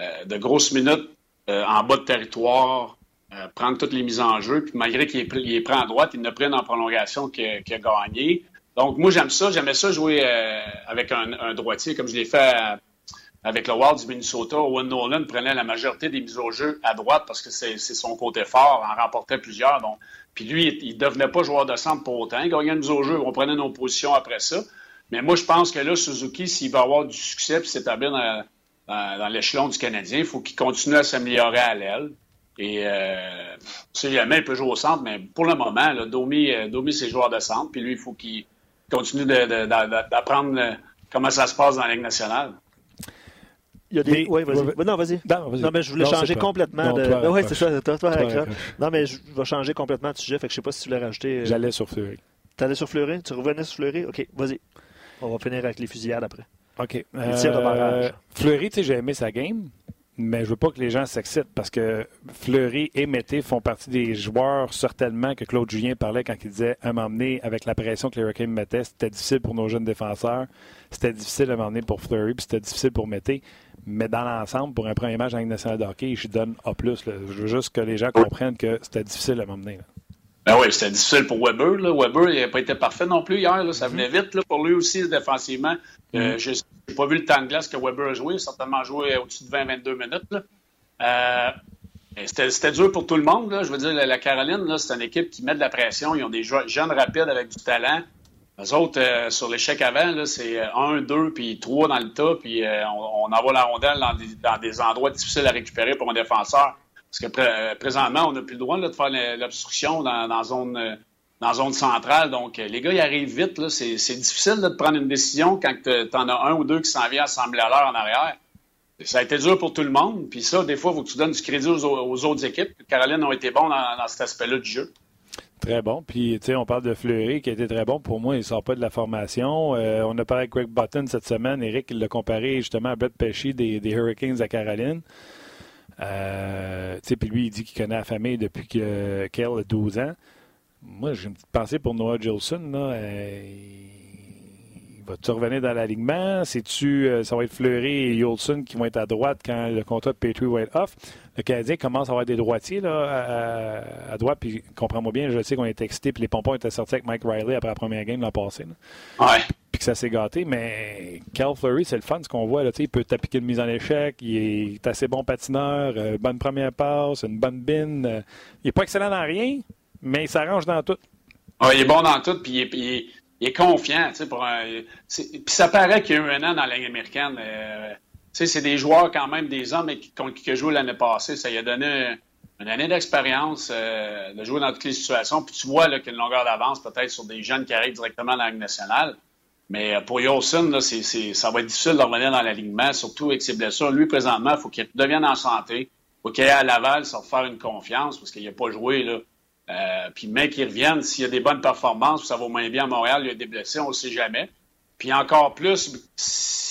euh, grosses minutes euh, en bas de territoire, euh, prendre toutes les mises en jeu, puis malgré qu'il est, est, pris en droite, il ne prenne en prolongation qu'il a, gagné. Donc, moi, j'aime ça. J'aimais ça jouer avec un, droitier, comme je l'ai fait avec le Wild du Minnesota. Owen Nolan prenait la majorité des mises au jeu à droite parce que c'est son côté fort, en remportait plusieurs. Donc, puis lui, il ne devenait pas joueur de centre pour autant. Il gagnait une mise au jeu. On prenait nos positions après ça. Mais moi, je pense que là, Suzuki, s'il va avoir du succès et s'établir dans, dans, l'échelon du Canadien, il faut qu'il continue à s'améliorer à l'aile. Et euh, si jamais il peut jouer au centre, mais pour le moment, là, Domi, euh, Domi c'est joueur de centre, puis lui, il faut qu'il continue d'apprendre euh, comment ça se passe dans la Ligue nationale. Il y a des... Oui, vas-y. Non, vas-y. Non, mais je voulais changer complètement de. oui, c'est ça. Toi, toi, Non, mais je vais changer complètement de sujet. Fait que je sais pas si tu voulais rajouter. Euh, J'allais sur Fleury. Tu allais sur Fleury? Tu revenais sur Fleury? OK, vas-y. On va finir avec les fusillades après. OK. Euh, Fleury, tu sais, j'ai aimé sa game, mais je veux pas que les gens s'excitent parce que Fleury et Mété font partie des joueurs, certainement, que Claude Julien parlait quand il disait à m'emmener avec la pression que les Hurricanes mettaient, c'était difficile pour nos jeunes défenseurs, c'était difficile à m'emmener pour Fleury, puis c'était difficile pour Mété. Mais dans l'ensemble, pour un premier match en Ligue nationale de hockey, je donne A. Je veux juste que les gens comprennent que c'était difficile à m'emmener. Ben oui, c'était difficile pour Weber. Là. Weber, il n'a pas été parfait non plus hier. Là. Ça venait vite là, pour lui aussi défensivement. Euh, mm-hmm. je n'ai pas vu le temps de glace que Weber a joué. Il a certainement joué au-dessus de 20-22 minutes. Euh, c'était dur pour tout le monde. Là. Je veux dire, la, Caroline, c'est une équipe qui met de la pression. Ils ont des jeunes rapides avec du talent. Les autres, euh, sur l'échec avant, c'est 1, 2, puis 3 dans le tas, puis on, envoie la rondelle dans des, endroits difficiles à récupérer pour un défenseur. Parce que euh, présentement, on n'a plus le droit de faire l'obstruction dans, dans, zone, zone centrale. Donc, les gars, ils arrivent vite. C'est difficile de prendre une décision quand tu en as un ou deux qui s'en viennent assembler à l'heure en arrière. Ça a été dur pour tout le monde. Puis ça, des fois, il faut que tu donnes du crédit aux, autres équipes. Caroline ont été bons dans, cet aspect-là du jeu. Très bon. Puis, tu sais, on parle de Fleury qui a été très bon. Pour moi, il ne sort pas de la formation. Euh, on a parlé avec Greg Button cette semaine. Eric, l'a comparé justement à Brett Pesci des, Hurricanes à Caroline. Euh, puis lui, il dit qu'il connaît la famille depuis que Kell a 12 ans. Moi, j'ai une petite pensée pour Noah Gilson. Là. Euh, Va-tu revenir dans l'alignement? C'est-tu, euh, ça va être Fleury et Yolson qui vont être à droite quand le contrat de Petrie va être off? Le Canadien commence à avoir des droitiers là, à, droite, puis comprends-moi bien, je sais qu'on est excité, puis les pompons étaient sortis avec Mike Riley après la première game l'an passé. Ouais. Puis que ça s'est gâté, mais Cal Fleury, c'est le fun ce qu'on voit. Là, il peut t'appliquer une mise en échec, il est assez bon patineur, euh, bonne première passe, une bonne bine. Euh, il n'est pas excellent dans rien, mais il s'arrange dans tout. Ouais, il est bon dans tout, puis il est, il est confiant. Pour puis ça paraît qu'il y a eu un an dans la Ligue américaine. Euh, c'est des joueurs quand même, des hommes qui, qui ont joué l'année passée. Ça lui a donné une année d'expérience euh, de jouer dans toutes les situations. Puis tu vois qu'il y a une longueur d'avance peut-être sur des jeunes qui arrivent directement dans la Ligue nationale. Mais euh, pour Yolson, ça va être difficile de revenir dans l'alignement, surtout avec ses blessures. Lui, présentement, il faut qu'il devienne en santé. Il faut qu'il aille à Laval se faire une confiance parce qu'il n'a pas joué. Euh, puis même qu'il revienne, s'il y a des bonnes performances, ça va moins bien à Montréal, il y a des blessés, on ne sait jamais. Puis encore plus,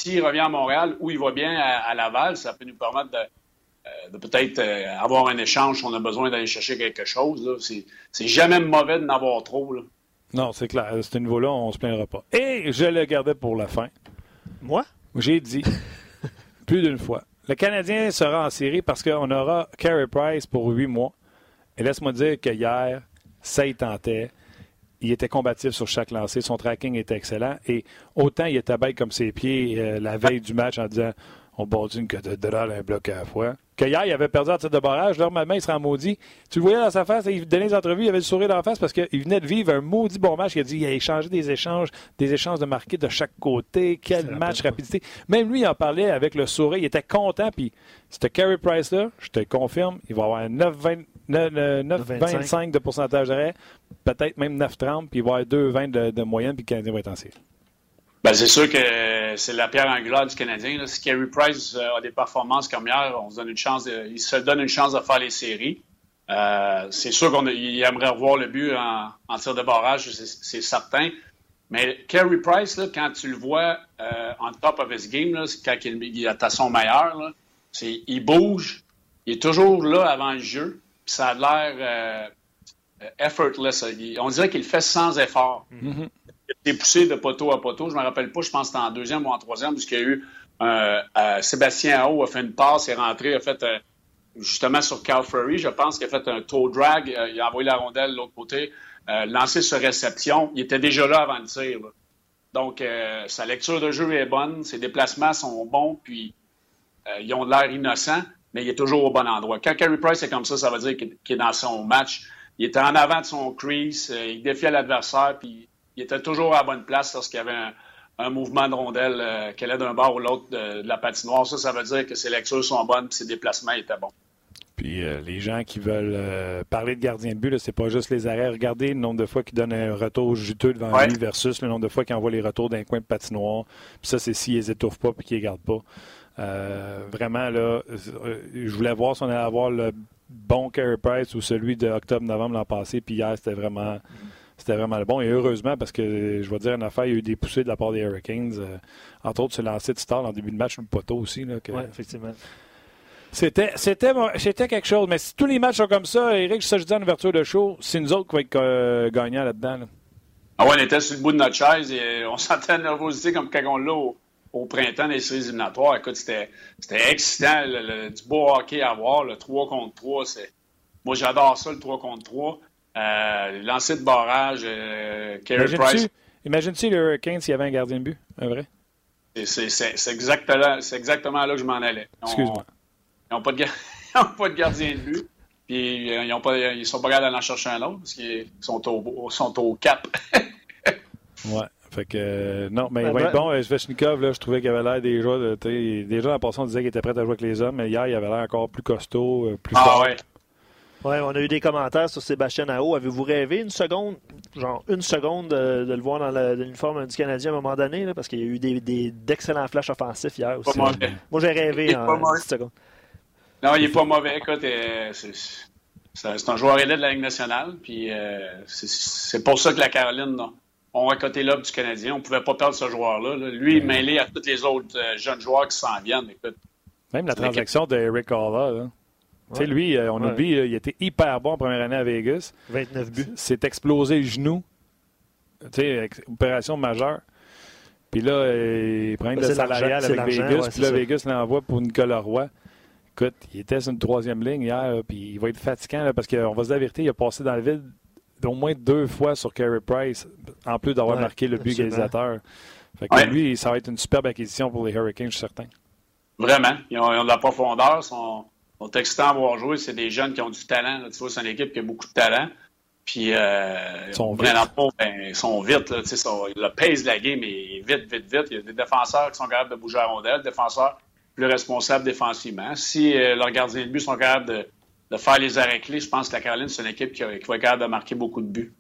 s'il revient à Montréal ou il va bien à, Laval, ça peut nous permettre de, euh, peut-être euh, avoir un échange si on a besoin d'aller chercher quelque chose. C'est jamais mauvais de n'avoir trop. Non, c'est clair. À ce niveau-là, on ne se plaindra pas. Et je le gardais pour la fin. Moi? J'ai dit plus d'une fois. Le Canadien sera en série parce qu'on aura Carey Price pour huit mois. Et laisse-moi dire que hier, ça y tentait. Il était combatif sur chaque lancé. Son tracking était excellent. Et autant il était bête comme ses pieds euh, la veille du match en disant on bordit une cathédrale un bloc à la fois. Que hier, il avait perdu en titre de barrage. Normalement, il serait maudit. Tu le voyais dans sa face, il donnait des entrevues, il avait le sourire dans la face parce qu'il venait de vivre un maudit bon match. Il a dit il a échangé des échanges, des échanges de marqués de chaque côté. Quel match, rapidité. Même lui, il en parlait avec le sourire. Il était content. Puis, c'était Carey Price-là, je te confirme, il va avoir 9,25 de pourcentage d'arrêt, peut-être même 9,30, puis il va avoir 2,20 de, de moyenne, puis le Canadien va être en série. Ben, c'est sûr que c'est la pierre angulaire du Canadien. Si Carey Price euh, a des performances comme hier, on se donne une chance il se donne une chance de faire les séries. Euh, c'est sûr qu'il aimerait revoir le but en, tir de barrage, c'est certain. Mais Carey Price, quand tu le vois euh, en top of his game, quand il, est à son meilleur, il bouge, il est toujours là avant le jeu, ça a l'air effortless. on dirait qu'il le fait sans effort. Mm-hmm été poussé de poteau à poteau. Je ne me rappelle pas, je pense que c'était en deuxième ou en troisième, puisqu'il y a eu euh, euh, Sébastien Ao a fait une passe, est rentré, a fait euh, justement sur Cal Furry, je pense qu'il a fait un toe drag, il a envoyé la rondelle de l'autre côté, lancé sur réception. Il était déjà là avant le tir. Donc, sa lecture de jeu est bonne, ses déplacements sont bons, puis ils ont l'air innocents, mais il est toujours au bon endroit. Quand Carey Price est comme ça, ça veut dire qu'il est dans son match. Il était en avant de son crease, il défiait l'adversaire, puis il était toujours à la bonne place lorsqu'il y avait un mouvement de rondelle euh, qu'elle est d'un bord ou l'autre de, de la patinoire. Ça, ça veut dire que ses lectures sont bonnes et ses déplacements étaient bons. Puis euh, les gens qui veulent euh, parler de gardien de but, c'est pas juste les arrêts. Regardez le nombre de fois qu'il donne un retour juteux devant Ouais. lui versus le nombre de fois qu'il envoie les retours d'un coin de patinoire. Puis ça, c'est s'ils les étouffent pas puis qu'ils les gardent pas. Vraiment, là, je voulais voir si on allait avoir le bon Carey Price ou celui de octobre-novembre l'an passé. Puis hier, c'était vraiment, c'était vraiment le bon. Et heureusement, parce que je vais dire une affaire, il y a eu des poussées de la part des Hurricanes. euh, entre autres, ce lancer de Star en début de match, le poteau aussi. Là, que- Oui, effectivement. c'était, c'était, c'était quelque chose. Mais si tous les matchs sont comme ça, Eric, ça je dis en ouverture de show, c'est nous autres qui va être euh, gagnants là-dedans. là. Ah ouais, on était sur le bout de notre chaise et euh, on sentait la nervosité comme quand on l'a au, au printemps des séries éliminatoires. Écoute, c'était, c'était excitant, le- le- du beau hockey à voir, le 3 contre 3. C'est... Moi, j'adore ça, le 3 contre 3. Euh, lancer de barrage, euh, Carey Imagine-tu, Price, imagine-tu les Hurricanes s'il y avait un gardien de but, un vrai? c'est, exactement, exactement là que je m'en allais. Excuse-moi. Ils n'ont pas, de pas gardien de but. Puis euh, ils, ont pas, ils sont pas capables d'aller en chercher un autre parce qu'ils sont au, sont au cap. Ouais. Fait que, euh, non, mais il Ben, va être ben- bon. euh, Svechnikov, là, je trouvais qu'il avait l'air déjà, déjà, en passant, on disait qu'il était prêt à jouer avec les hommes, mais hier, il avait l'air encore plus costaud, euh, plus Ah fort. ouais. Ouais, on a eu des commentaires sur Sébastien Nao. Avez-vous rêvé une seconde, genre une seconde de, de le voir dans l'uniforme du Canadien à un moment donné? là, parce qu'il y a eu des, des- d'excellents flashs offensifs hier Pas aussi. mauvais. Moi, j'ai Il rêvé est en pas mauvais. 10 secondes. Non, il est pas mauvais. Écoute, euh, c'est, un joueur élite de la Ligue nationale. Puis euh, c'est, pour ça que la Caroline non, on a coté l'ob du Canadien. On pouvait pas perdre ce joueur-là. là. Lui, mêlé à tous les autres euh, jeunes joueurs qui s'en viennent. Écoute, Même la transaction de Eric Halla, Tu sais, lui, euh, on Ouais. oublie, là, il était hyper bon en première année à Vegas. 29 buts. s'est explosé le genou. Tu sais, opération majeure. Puis là, euh, il prend Ben, de c'est salarial avec c'est Vegas. ouais, puis là, c'est ça. Vegas l'envoie pour Nicolas Roy. Écoute, il était sur une troisième ligne hier, là, puis il va être fatigant là, parce qu'on va se dire la vérité, il a passé dans le vide d'au moins deux fois sur Carey Price, en plus d'avoir Ouais, marqué le but absolument. égalisateur. Fait que Ouais. lui, ça va être une superbe acquisition pour les Hurricanes, je suis certain. vraiment, ils ont, ils ont de la profondeur. Sont, sont excitants à voir jouer. C'est des jeunes qui ont du talent. là. Tu vois, c'est une équipe qui a beaucoup de talent. Puis, euh, Ils sont vite. Ben, ils sont vite. Là, le pace de la game est vite, vite, vite. Il y a des défenseurs qui sont capables de bouger à rondelle, des défenseurs plus responsables défensivement. Si euh, leurs gardiens de but sont capables de, de faire les arrêts clés, je pense que la Caroline, c'est une équipe qui, va être capable de marquer beaucoup de buts.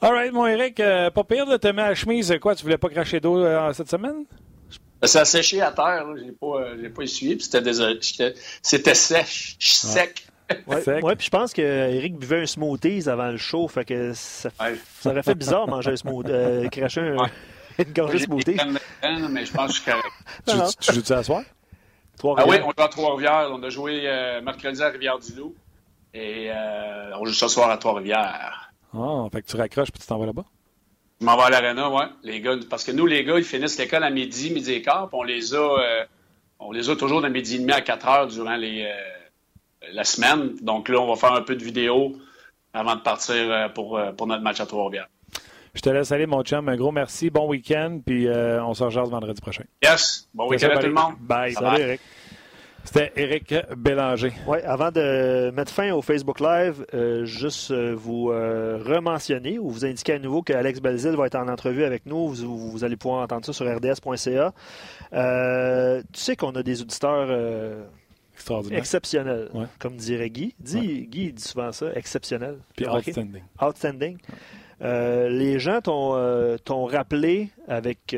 All right, mon Eric, euh, pas pire de te mettre à la chemise. Quoi, tu voulais pas cracher d'eau cette semaine? Ça a séché à terre. J'ai pas, euh, j'ai pas essuyé. puis C'était désolé. C'était sèche, sec. Ouais, Sec. ouais, puis je pense qu'Éric buvait un smoothies avant le show. Fait que ça, Ouais. ça aurait fait bizarre manger un smoothie, euh, cracher un- Ouais. une gorgée de smoothie. mais je pense que je suis correct. Tu, non. tu joues-tu à soir? Ah oui, on joue à Trois-Rivières. On a joué euh, mercredi à Rivière-du-Loup. Et euh, on joue ce soir à Trois-Rivières. Ah, fait que tu raccroches puis tu t'en vas là-bas? Je m'en vais à l'aréna, ouais. Les gars, parce que nous, les gars, ils finissent l'école à midi, midi et quart, puis on les a, euh, on les a toujours de midi et demi à 4 heures durant les, euh, la semaine. Donc là, on va faire un peu de vidéo avant de partir euh, pour, euh, pour notre match à Trois-Rivières. Je te laisse aller, mon chum. Un gros merci. Bon week-end. Puis euh, on se rejoint vendredi prochain. Yes! Bon week-end à tout le monde! Bye. Salut, Eric. C'était Eric Bélanger. Ouais, avant de mettre fin au Facebook Live, euh, juste euh, vous euh, rementionner ou vous indiquer à nouveau qu'Alex Belzil va être en entrevue avec nous. Vous, vous allez pouvoir entendre ça sur rds.ca. Euh, tu sais qu'on a des auditeurs exceptionnels, Ouais. comme dirait Guy. Dis, Guy dit souvent ça, exceptionnel. Puis outstanding. Outstanding. Les gens t'ont rappelé avec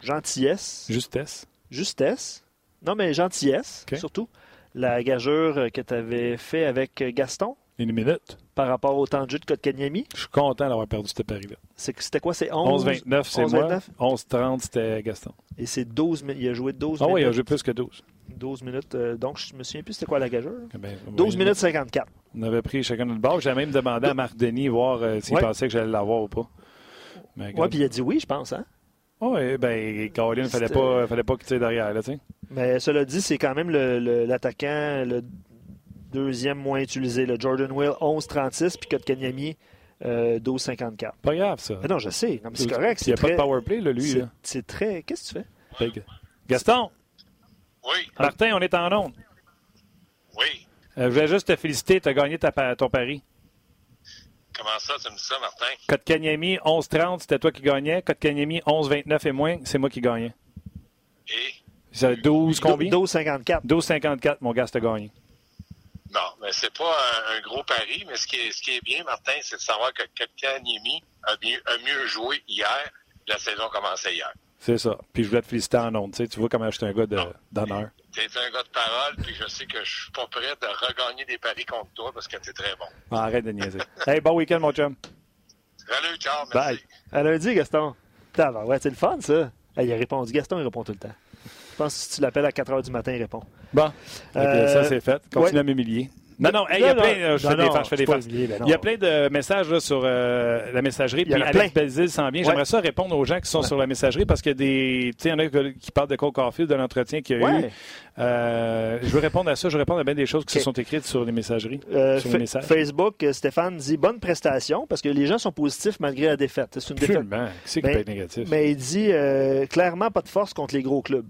gentillesse, Justesse. justesse, non mais gentillesse surtout, la gageure que tu avais fait avec Gaston Une minute. par rapport au temps de jeu de Kotkaniemi. Je suis content d'avoir perdu ce pari-là. C'était quoi? C'est 11? 11-29, c'est 11, moi. 29. 11-30, c'était Gaston. Et c'est 12 minutes. Il a joué 12 Ah oui, il a minutes. joué plus que 12. 12 minutes. euh, donc, je me souviens plus c'était quoi la gageure. Eh ben, 12 oui, minutes 54. On avait pris chacun notre barre. J'ai même demandé à Marc Denis voir euh, s'il Ouais. pensait que j'allais l'avoir ou pas. Regarde. puis il a dit oui, je pense. Hein? Ouais, ben, Caroline, il fallait pas, fallait pas qu'il tire derrière, là, tu sais. Mais cela dit, c'est quand même le- le- l'attaquant, le, deuxième moins utilisé. Le Jordan Will, 11-36, puis Kotkaniemi, euh, 12-54. Pas grave, ça. Mais non, je sais. Non, mais c'est correct. Il n'y a pas de power play, là, lui. c'est- Là. C'est très. Qu'est-ce que tu fais? Gaston, Oui, Martin, on est en onde. oui. Euh, je voulais juste te féliciter, tu as gagné ta ton pari. Comment ça, tu me dis ça, Martin? Kotkaniemi, 11-30, c'était toi qui gagnais. Kotkaniemi, 11-29 et moins, c'est moi qui gagnais. Et? C'est 12 combien? 12-54. 12-54, mon gars, c'était gagné. Non, mais c'est pas un, un, gros pari, mais ce qui est, ce qui est bien, Martin, c'est de savoir que Kotkaniemi a, a mieux joué hier. La saison commençait hier. C'est ça. Puis je voulais te féliciter en ondes. Tu, sais, tu vois comment je suis un gars d'honneur. Tu es un gars de parole, puis je sais que je suis pas prêt de regagner des paris contre toi parce que tu es très bon. Ah, arrête de niaiser. hey, bon week-end, mon chum. Salut, ciao, merci. Bye. À lundi, Gaston. Ouais, c'est le fun, ça. il a répondu. Gaston, il répond tout le temps. Je pense que si tu l'appelles à 4 h du matin, il répond. Bon. Euh, ça, c'est fait. Continue ouais. à m'humilier. Non, non, il y a plein, je fais des farces, je fais des farces. Il y a plein de messages là, sur euh, la messagerie. Puis Alex Belzil s'en vient. J'aimerais ça répondre aux gens qui sont sur la messagerie parce qu'il y a des. Tu sais, il y en a qui parlent de Cole Caulfield, de l'entretien qu'il y a eu. Euh, je veux répondre à ça. Je veux répondre à bien des choses qui se sont écrites sur les messageries. Euh, sur les messages. Facebook, Stéphane dit bonne prestation parce que les gens sont positifs malgré la défaite. C'est une défaite. C'est qui peut être négatif? Mais il dit clairement pas de force contre les gros clubs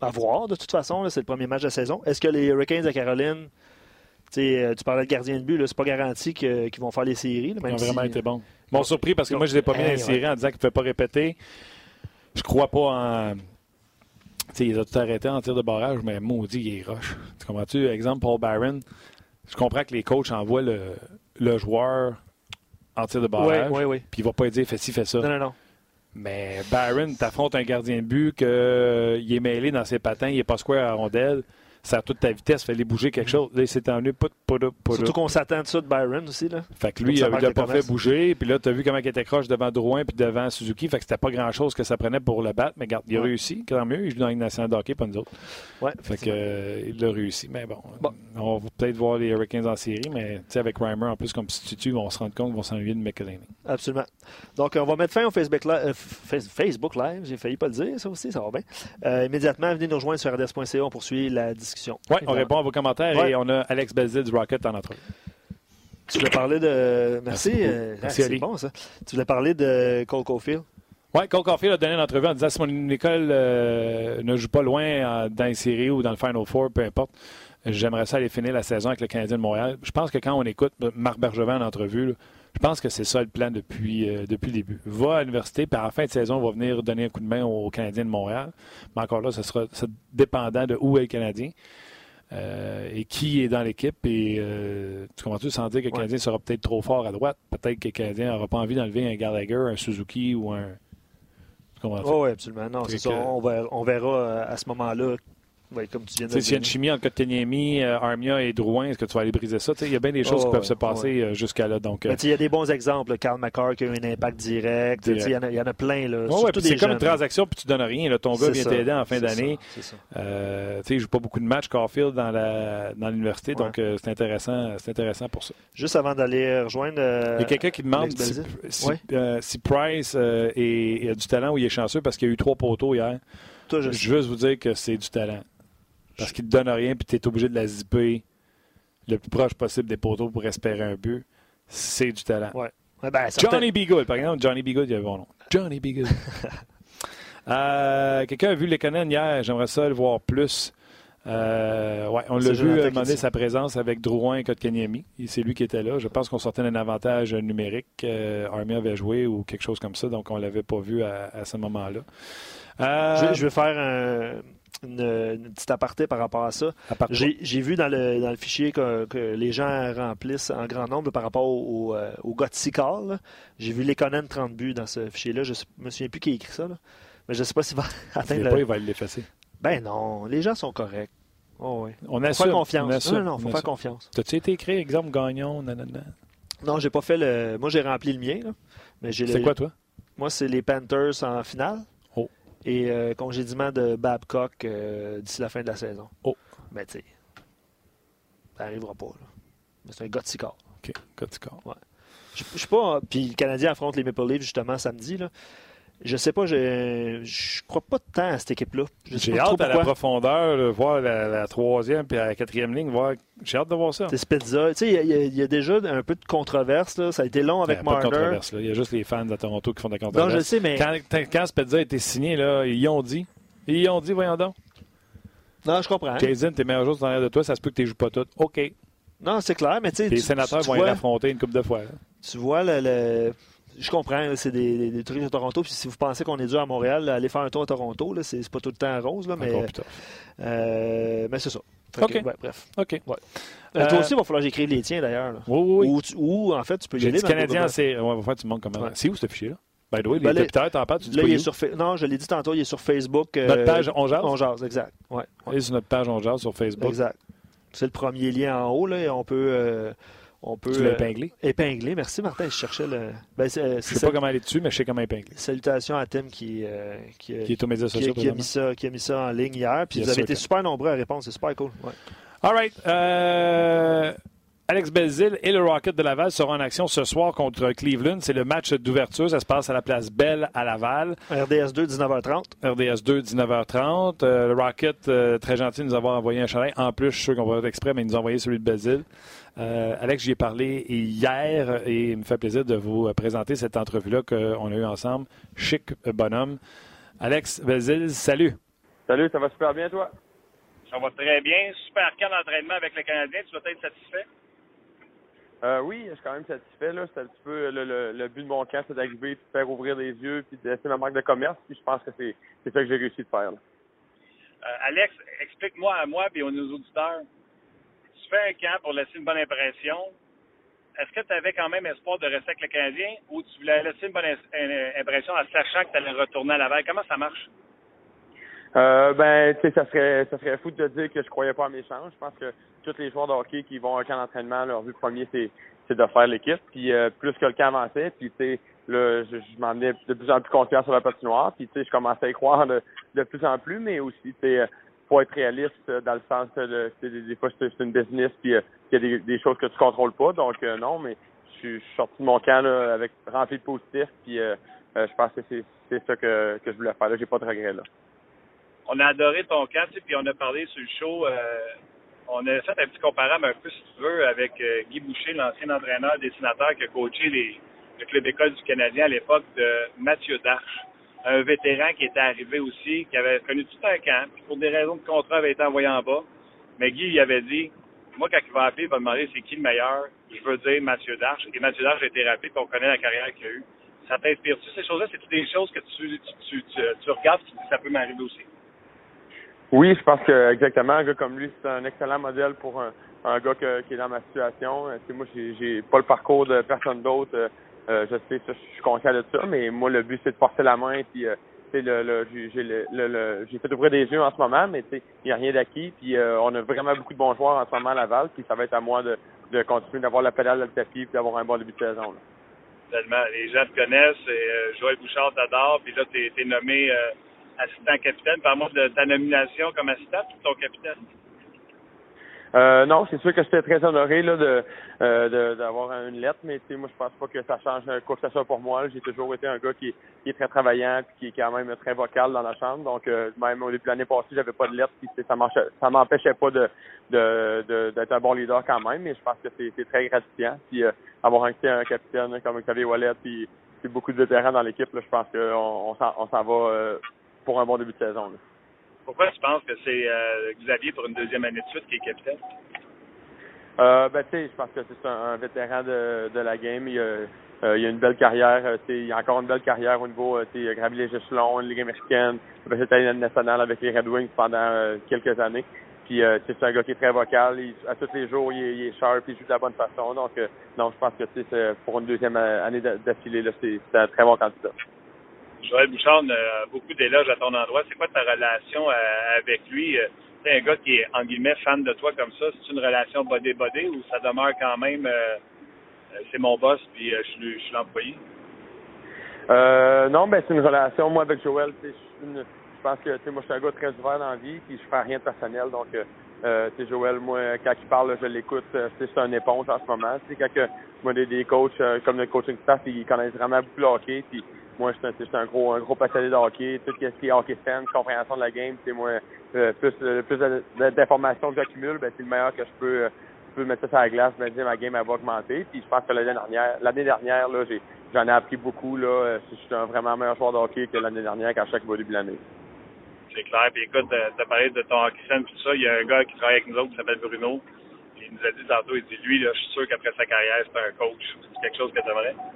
à voir, de toute façon. C'est le premier match de la saison. Est-ce que les Hurricanes de Caroline, euh, tu parlais de gardien de but, c'est pas garanti qu'ils vont faire les séries. Ils ont vraiment été bons. Ils m'ont surpris parce que moi, je les ai pas mis dans les séries en disant qu'ils ne pouvaient pas répéter. Je crois pas en. ils ont tout arrêté en tir de barrage, mais maudit, il est rush. Tu comprends-tu? Exemple, Paul Barron. Je comprends que les coachs envoient le, le joueur en tir de barrage. Oui, oui, oui. Puis il va pas dire fais ci, fais ça. Non, non, non. Mais Barron, t'affrontes un gardien de but qu'il euh, est mêlé dans ses patins, il n'est pas square à rondelle ça a toute ta vitesse, fallait bouger quelque chose. Là, il s'est Surtout qu'on s'attend de ça de Byron aussi. Là. Fait que lui, il n'a pas fait bouger. Puis là, tu as vu comment il était croche devant Drouin puis devant Suzuki. Fait que c'était pas grand-chose que ça prenait pour le battre. Mais regarde, il a réussi. Quand mieux, il joue dans une nation d'hockey, pas nous autres. Ouais, fait que, euh, il a réussi. Mais bon, on va peut-être voir les Hurricanes en série. Mais avec Reimer en plus comme substitut, on se rend compte qu'ils vont s'ennuyer de McElhaney. Absolument. Donc, on va mettre fin au Facebook Live. Euh, Facebook Live, j'ai failli pas le dire, ça aussi, ça va bien. Euh, immédiatement, venez nous rejoindre sur RDS.ca. On poursuit la discussion. Oui, on répond à vos commentaires et on a Alex Belzil du Rocket en entrevue. Tu voulais parler de. Merci. Merci, euh, c'est bon, ça. Tu voulais parler de Cole Caulfield? Oui, Cole Caulfield a donné une entrevue en disant si mon école euh, ne joue pas loin dans les séries ou dans le Final Four, peu importe, j'aimerais ça aller finir la saison avec le Canadien de Montréal. Je pense que quand on écoute Marc Bergevin en entrevue, je pense que c'est ça le plan depuis, euh, depuis le début. Va à l'université, puis à la fin de saison, on va venir donner un coup de main aux Canadiens de Montréal. Mais encore là, ce sera dépendant de où est le Canadien. Euh, et qui est dans l'équipe. Et euh, tu comprends-tu? Sans dire que le Canadien sera peut-être trop fort à droite. Peut-être que le Canadien n'aura pas envie d'enlever un Gallagher, un Suzuki ou un. Tu comprends oui, absolument. Non, c'est ça. On verra, on verra euh, à ce moment-là oui, comme tu viens de S'il y a une chimie entre Kotkaniemi, euh, Armia et Drouin, est-ce que tu vas aller briser ça? Il y a bien des choses qui oh, peuvent se passer euh, jusqu'à là. Donc, euh, il y a des bons exemples. Karl McCarr qui a eu un impact direct. Il y, y, en a plein. Là, c'est comme une transaction puis tu donnes rien. Là. Ton gars vient t'aider en fin d'année. Euh, il ne joue pas beaucoup de matchs, Carfield, dans, la, dans l'université. Donc, c'est, intéressant, c'est intéressant pour ça. Juste avant d'aller rejoindre. il y a quelqu'un qui demande si, si, Price est, a du talent ou il est chanceux parce qu'il y a eu trois poteaux hier. je veux juste vous dire que c'est du talent. Parce qu'il ne te donne rien, puis tu es obligé de la zipper le plus proche possible des poteaux pour espérer un but. C'est du talent. Ouais. ben, Johnny Beagle, par exemple. Johnny Beagle, il y a un bon nom. Johnny Beagle. euh, Quelqu'un a vu les Conan hier. J'aimerais ça le voir plus. Euh, ouais, on l'a vu demander sa présence avec Drouin et Kotkaniemi. C'est lui qui était là. Je pense qu'on sortait d'un avantage numérique. Euh, Army avait joué ou quelque chose comme ça, donc on ne l'avait pas vu à, ce moment-là. Je, je, vais faire un, une, petite aparté par rapport à ça. J'ai vu dans le, dans le fichier que, les gens remplissent en grand nombre par rapport au, au, euh, au J'ai vu les Conan 30 buts dans ce fichier-là. Je ne me souviens plus qui a écrit ça. Mais je ne sais pas s'il va atteindre. Le... Pas, il va l'effacer. Ben non, les gens sont corrects. Oh, oui. On a faire confiance. non, non, faut faire confiance. T'as-tu été écrit exemple Gagnon, nanana? Non, j'ai pas fait le. Moi, j'ai rempli le mien. Mais C'est quoi, toi? Moi, c'est les Panthers en finale et euh, congédiement de Babcock euh, d'ici la fin de la saison. Oh. Mais tu sais, ça n'arrivera pas. Là. Mais c'est un gars de OK, gars de Ouais. Je sais pas. Puis le Canadien affronte les Maple Leafs justement samedi. Là. Je sais pas, je, je crois pas tant à cette équipe-là. J'ai hâte à la profondeur, de voir la, troisième puis la quatrième ligne, voir. J'ai hâte de voir ça. C'est Spezza. Tu sais, il y, a déjà un peu de controverse. Là. Ça a été long avec Marner. Pas de controverse. Il y a juste les fans de Toronto qui font des controverses. Non, je sais, mais. Quand, quand Spezza a été signé, là, ils ont dit. Ils ont dit, voyons donc. Non, je comprends. Jason, tes meilleurs joueurs sont derrière de toi, ça se peut que tu ne joues pas toutes. OK. Non, c'est clair, mais tu sais. Les sénateurs vont y affronter une coupe de fois. Tu vois, le, je comprends, c'est des, des, trucs de Toronto. Puis si vous pensez qu'on est dur à Montréal, aller faire un tour à Toronto, c'est pas tout le temps rose, là, mais, euh, mais c'est ça. OK. bref. OK. Ouais. Euh, toi aussi, il va falloir que j'écrive les tiens d'ailleurs. Oui, oui. Ou, en fait, tu peux y aller. Le Canadien, c'est. on va faire, tu montres comment. C'est où ce fichier-là? By the way, ben, les députés, t'en parles, tu dis là, il est sur Non, je l'ai dit tantôt, il est sur Facebook. Euh, notre page On Jase? On Jase, exact. Ouais, Il est sur notre page On Jase sur Facebook. Exact. C'est le premier lien en haut, là, et on peut... Euh, on peut tu? Euh, épingler. Merci, Martin. Je cherchais le. Ben, je ne sais pas comment aller dessus, mais je sais comment épingler. Salutations à Tim qui, euh, qui, qui, est aux médias sociaux. Qui, a mis ça, qui a mis ça en ligne hier. Puis vous avez été super nombreux à répondre. C'est super cool. Ouais. All right. Alex Belzil et le Rocket de Laval seront en action ce soir contre Cleveland. C'est le match d'ouverture. Ça se passe à la place Belle à Laval. RDS 2, 19h30. RDS 2, 19h30. le Rocket, euh, très gentil de nous avoir envoyé un chalet. En plus, je suis sûr qu'on va être exprès, mais ils nous ont envoyé celui de Belzil. Euh, Alex, j'y ai parlé hier et il me fait plaisir de vous présenter cette entrevue-là qu'on a eue ensemble. Chic bonhomme. Alex Belzil, salut. Salut, ça va super bien, toi? Ça va très bien. Super camp d'entraînement avec les Canadiens. Tu vas être satisfait? Euh, oui, je suis quand même satisfait. Là. C'est un petit peu le, le, but de mon camp, c'est d'arriver, de faire ouvrir les yeux, puis de laisser ma marque de commerce. Puis je pense que c'est, c'est ça que j'ai réussi de faire. Euh, Alex, explique-moi à moi et aux nos auditeurs. Tu fais un camp pour laisser une bonne impression. Est-ce que tu avais quand même espoir de rester avec le Canadien ou tu voulais laisser une bonne impression en sachant que tu allais retourner à Laval? Comment ça marche? Euh, ben, tu sais, ça serait, ça serait fou de te dire que je croyais pas à mes chances. Je pense que tous les joueurs de hockey qui vont à un camp d'entraînement, leur but premier, c'est, de faire l'équipe. Puis euh, plus que le camp avançait, puis tu sais, je, je m'en de plus en plus confiant sur la patinoire. Puis tu sais, je commençais à y croire de, de plus en plus, mais aussi, tu sais, faut être réaliste euh, dans le sens de, des, fois, c'est, une business, puis euh, il y a des, des, choses que tu contrôles pas. Donc non, mais je suis sorti de mon camp là, avec rempli de positif. Puis je pense que c'est, c'est ça que, que je voulais faire. Là, j'ai pas de regrets là on a adoré ton camp, puis on a parlé sur le show. On a fait un petit comparable un peu, si tu veux, avec euh, Guy Boucher, l'ancien entraîneur dessinateur qui a coaché les, le club école du Canadien à l'époque de Mathieu Darche, un vétéran qui était arrivé aussi, qui avait connu tout un camp, puis pour des raisons de contrat avait été envoyé en bas. Mais Guy, il avait dit, moi, quand il va appeler, il va demander c'est qui le meilleur. Je veux dire Mathieu Darche. Et Mathieu Darche a été rappelé, puis on connaît la carrière qu'il a eue. Ça t'inspire-tu ces choses-là? C'est des choses que tu, tu, tu, tu regardes, ça peut m'arriver aussi? Oui, je pense que exactement. Un gars comme lui, c'est un excellent modèle pour un, un gars qui est dans ma situation. Euh, moi, j'ai pas le parcours de personne d'autre. Euh, euh, je sais ça, je suis conscient de ça, mais moi, le but, c'est de porter la main. Puis, euh, le, le, j'ai le, le, j'ai fait ouvrir des yeux en ce moment, mais il n'y a rien d'acquis. Puis, on a vraiment beaucoup de bons joueurs en ce moment à Laval. Puis, ça va être à moi de, de continuer d'avoir la pédale dans le puis d'avoir un bon début de saison. Tellement. Les gens te connaissent. Et, Joël Bouchard t'adore. Puis là, tu es, nommé assistant capitaine. Parle-moi de ta nomination comme assistant ton capitaine? Euh, non, c'est sûr que j'étais très honoré là, de euh, d'avoir une lettre, mais moi je pense pas que ça change quoi que ce soit pour moi. J'ai toujours été un gars qui, est très travaillant qui est quand même très vocal dans la chambre. Donc euh, même au début de l'année passée, j'avais pas de lettre, puis ça ça m'empêchait pas de de, d'être un bon leader quand même, mais je pense que c'est, très gratifiant. Puis euh, avoir un, un capitaine comme Xavier Wallet puis, beaucoup de vétérans dans l'équipe, je pense qu'on on s'en va euh, pour un bon début de saison. Pourquoi tu penses que c'est euh, Xavier pour une deuxième année de suite qui est capitaine? Euh, ben, tu sais, je pense que c'est un, vétéran de, de la game. Il a, euh, il a une belle carrière. Euh, il a encore une belle carrière au niveau, tu sais, gravi les échelons, une Ligue américaine. Il a fait nationale avec les Red Wings pendant quelques années. Puis, c'est un gars qui est très vocal. à tous les jours, il est, il est, sharp, il joue de la bonne façon. Donc, non, je pense que c'est pour une deuxième année d'affilée, c'est un très bon candidat. Joël Bouchard beaucoup d'éloges à ton endroit. C'est quoi ta relation euh, avec lui? C'est euh, un gars qui est, en guillemets, fan de toi comme ça. C'est une relation body-body ou ça demeure quand même, euh, c'est mon boss puis je suis l'employé? non, ben c'est une relation. Moi, avec Joël, je, je pense que moi, je suis un gars très ouvert dans la vie puis je fais rien de personnel. Donc, euh, Joël, moi, quand il parle, je l'écoute. C'est un éponge en ce moment. C'est quand que, moi, des, des coachs comme le coaching staff, ils connaissent vraiment beaucoup le hockey. Moi, je suis un, gros, un gros passionné de hockey. Tout ce qui est hockey fan, compréhension de la game, c'est moi, euh, plus, euh, plus d'informations que j'accumule, ben, c'est le meilleur que je peux, euh, peux mettre ça sur la glace, ben, dire ma game elle va augmenter. Puis je pense que l'année dernière, l'année dernière, là, j'ai, j'en ai appris beaucoup, là. Je suis un vraiment meilleur joueur de hockey que l'année dernière quand chaque début de l'année. C'est clair. Puis écoute, t'as parlé de ton hockey fan tout ça. Il y a un gars qui travaille avec nous autres qui s'appelle Bruno. il nous a dit tantôt, il dit, lui, là, je suis sûr qu'après sa carrière, c'est un coach. C'est quelque chose que tu aimerais?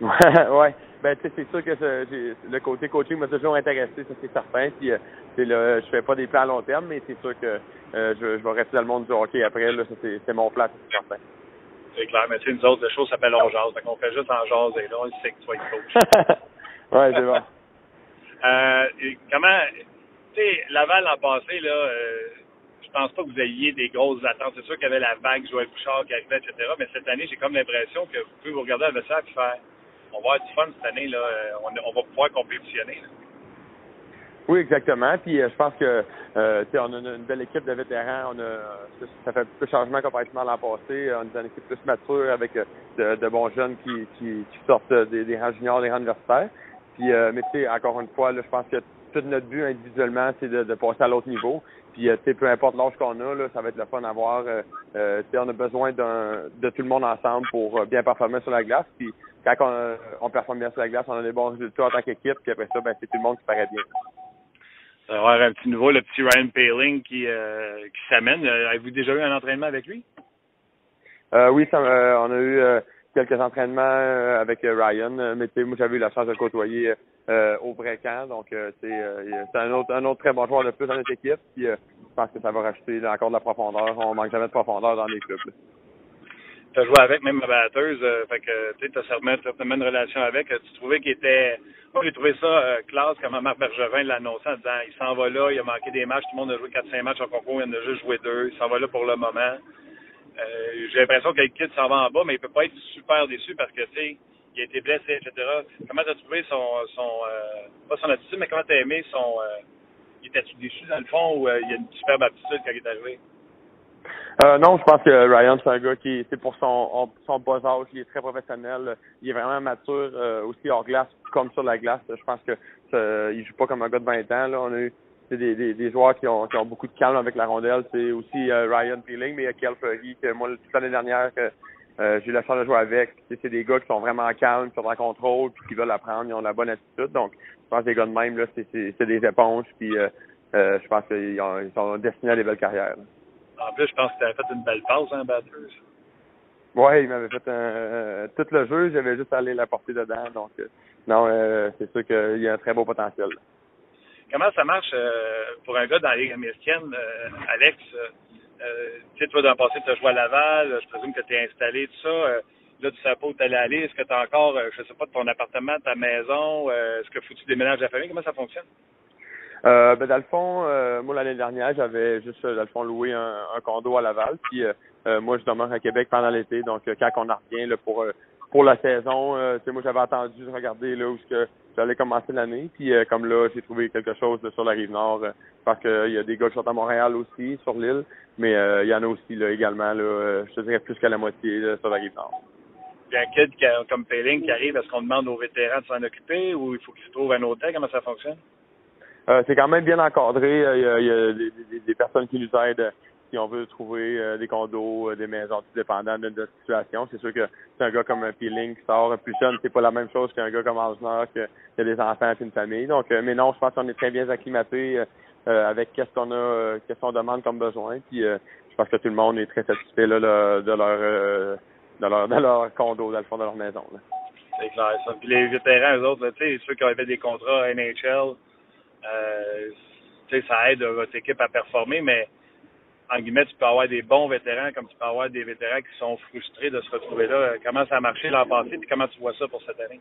Ouais, ouais. Ben, tu sais, c'est sûr que le côté coaching m'a toujours intéressé, ça c'est certain. Puis, euh, le, je fais pas des plans à long terme, mais c'est sûr que euh, je, je vais rester dans le monde du hockey après. Là, c'est mon plan, c'est certain. C'est clair, mais tu sais, nous autres, le show s'appelle On Jase. Donc, on fait juste en jase et là, on sait que tu vas être coach. ouais, c'est bon. euh, comment, tu sais, Laval l'an passé, là, euh, je pense pas que vous ayez des grosses attentes. C'est sûr qu'il y avait la vague Joël Bouchard qui arrivait, etc. Mais cette année, j'ai comme l'impression que vous pouvez vous regarder à vestiaire et faire on va avoir du fun cette année, là. On, on va pouvoir compétitionner. Oui, exactement. Puis euh, je pense que euh, on a une, belle équipe de vétérans. On a ça fait peu de changement comparativement l'an passé. On a une équipe plus mature avec euh, de, bons jeunes qui, qui, qui sortent des, des rangs juniors, des rangs universitaires. Puis euh, mais tu sais, encore une fois, là, je pense que tout notre but individuellement, c'est de, de, passer à l'autre niveau. Puis tu sais, peu importe l'âge qu'on a, là, ça va être le fun à voir. Euh, on a besoin d'un de tout le monde ensemble pour bien performer sur la glace. Puis quand on, on performe bien sur la glace, on a des bons résultats en tant qu'équipe. Puis après ça, ben, c'est tout le monde qui paraît bien. Avoir un petit nouveau, le petit Ryan Paling qui, euh, qui s'amène. Euh, avez-vous déjà eu un entraînement avec lui? Euh, oui, ça, euh, on a eu euh, quelques entraînements avec Ryan, mais moi j'avais eu la chance de côtoyer au vrai camp, donc c'est un autre un autre très bon joueur de plus dans notre équipe. Puis je pense que ça va rajouter encore de la profondeur. On manque jamais de profondeur dans les clubs. Tu as joué avec même ma batteuse, fait que tu as certainement une relation avec. Tu trouvais qu'il était moi, j'ai trouvé ça euh, classe comment Marc Bergevin l'a annoncé en disant il s'en va là, il a manqué des matchs, tout le monde a joué 4-5 matchs en concours, il en a juste joué deux, il s'en va là pour le moment. Euh, j'ai l'impression que le s'en va en bas, mais il peut pas être super déçu parce que, tu sais, il a été blessé, etc. Comment t'as trouvé son, son euh, pas son attitude, mais comment t'as aimé son, euh, il était-tu déçu dans le fond ou euh, il a une superbe attitude quand il est arrivé? Euh, non, je pense que Ryan, c'est un gars qui, c'est pour son, son bas âge, il est très professionnel, il est vraiment mature euh, aussi hors glace comme sur la glace. Je pense que euh, il joue pas comme un gars de 20 ans. Là. On a eu des, des, des joueurs qui ont, qui ont beaucoup de calme avec la rondelle. C'est aussi euh, Ryan Peeling, mais il y a Kel Furry, que moi, toute l'année dernière, que euh, j'ai eu la chance de jouer avec. C'est des gars qui sont vraiment calmes, qui sont en contrôle, puis qui veulent apprendre, ils ont la bonne attitude. Donc, je pense que les gars de même, là, c'est, c'est, des éponges, puis euh, je pense qu'ils ils sont destinés à des belles carrières. En plus, je pense que tu avais fait une belle passe, hein, batteuse. Ouais, il m'avait fait un, tout le jeu, j'avais juste à aller la porter dedans. Donc, euh, non, euh, c'est sûr qu'il y a un très beau potentiel. Comment ça marche euh, pour un gars dans la Ligue américaine, Alex? tu sais, toi, dans le passé, tu as joué à Laval, je présume que tu es installé, tout ça. là, tu sais pas où tu allais aller. Est-ce que tu as encore, je sais pas, ton appartement, ta maison? Est-ce que faut que tu déménages la famille? Comment ça fonctionne? Euh, ben dans le fond, euh, moi l'année dernière, j'avais juste dans le fond loué un, condo à Laval. Puis euh, moi, je demeure à Québec pendant l'été. Donc quand on en revient là, pour pour la saison, euh, moi j'avais attendu de regarder là où ce que j'allais commencer l'année. Puis comme là, j'ai trouvé quelque chose sur la rive nord. parce qu'il y a des gars qui sont à Montréal aussi, sur l'île, mais il y en a aussi là également, là, je te dirais plus qu'à la moitié sur la rive nord. A un kid qui comme Péling qui arrive, est-ce qu'on demande aux vétérans de s'en occuper ou il faut qu'ils se trouvent un hôtel? Comment ça fonctionne? Euh, c'est quand même bien encadré. Il y a, il y a des, des, des, personnes qui nous aident si on veut trouver euh, des condos, euh, des maisons, tout dépendant de notre situation. C'est sûr que c'est un gars comme un Peeling qui sort plus jeune, c'est pas la même chose qu'un gars comme Arsenal qui a des enfants et une famille. Donc, mais non, je pense qu'on est très bien acclimaté avec qu'est-ce qu'on a, qu'est-ce qu'on demande comme besoin. Puis je pense que tout le monde est très satisfait de leur de leur de leur condo, dans le fond de leur maison. C'est clair ça. Puis les vétérans, eux autres, tu sais, ceux qui avaient des contrats NHL, euh, ça aide votre équipe à performer, mais en guillemets, tu peux avoir des bons vétérans comme tu peux avoir des vétérans qui sont frustrés de se retrouver là. Comment ça a marché l'an passé et comment tu vois ça pour cette année?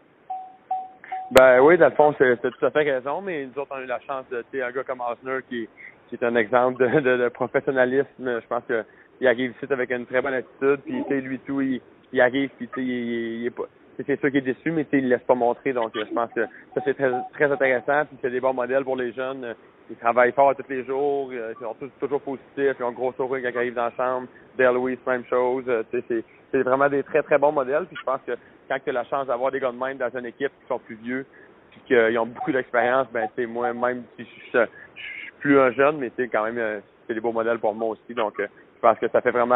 Ben oui, dans le fond, c'est tout à fait raison, mais nous autres, on a eu la chance de, tu un gars comme Osner qui, qui est un exemple de, de, professionnalisme. Je pense qu'il arrive ici avec une très bonne attitude, puis tu sais, lui tout, il, il arrive, puis tu sais, il, il, est pas c'est sûr qu'il est déçu, mais il ne laisse pas montrer. Donc, je pense que ça, c'est très, très intéressant. Puis, c'est des bons modèles pour les jeunes. Ils travaillent fort tous les jours. Ils sont tous, toujours positifs. Ils ont un gros sourire quand ils arrivent dans la chambre. Dale Louis, même chose. C'est, c'est vraiment des très, très bons modèles. Puis, je pense que quand tu as la chance d'avoir des gars de même dans une équipe qui sont plus vieux, puis qu'ils ont beaucoup d'expérience, ben, tu moi, même si je, suis plus un jeune, mais c'est quand même, euh, c'est des beaux modèles pour moi aussi. Donc, euh, je pense que ça fait vraiment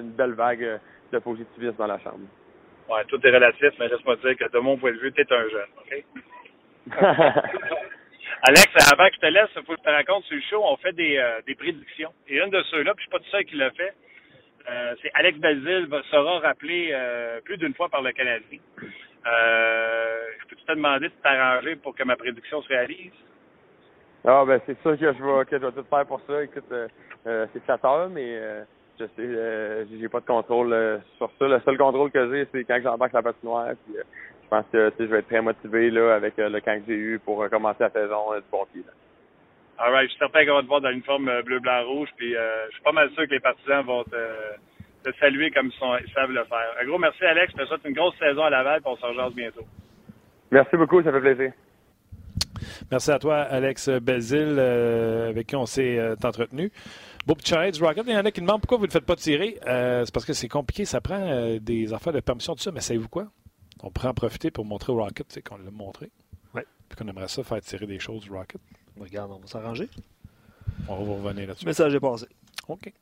une belle vague de positivisme dans la chambre. Ouais, tout est relatif, mais laisse-moi dire que de mon point de vue, tu es un jeune, OK? Alex, avant que je te laisse, il faut que je te raconte sur le show, on fait des, euh, des prédictions. Et une de ceux-là, puis je suis pas tout seul qui l'a fait, Euh, c'est Alex Belzil sera rappelé euh, plus d'une fois par le Canadien. Euh, je peux te demander de t'arranger pour que ma prédiction se réalise? Ah ben c'est sûr que je vais que je vais tout faire pour ça. Écoute, c'est flatteur, mais je sais j'ai pas de contrôle sur ça. Le seul contrôle que j'ai, c'est quand j'embarque la patinoire. Puis, je pense que tu sais, je vais être très motivé là avec euh, le camp que j'ai eu pour euh, commencer la saison euh, du bon pied. Là. All right, je suis certain qu'on va te voir dans l'uniforme euh, bleu, blanc, rouge. Puis euh, je suis pas mal sûr que les partisans vont te, te saluer comme ils, sont, ils savent le faire. Un gros merci, Alex. Je te souhaite une grosse saison à Laval. Puis on se rejoint bientôt. Merci beaucoup, ça fait plaisir. Merci à toi, Alex Belzil, euh, avec qui on s'est euh, entretenu. Beau petit Rocket. Il y en a qui demandent pourquoi vous ne le faites pas tirer. Euh, c'est parce que c'est compliqué. Ça prend euh, des affaires de permission, tout ça. Mais savez-vous quoi? On pourrait en profiter pour montrer au Rocket tu sais, qu'on l'a montré. Ouais. Puis qu'on aimerait ça faire tirer des choses du Rocket. Regarde, on va s'arranger. On va vous revenir là-dessus. Message est passé. OK.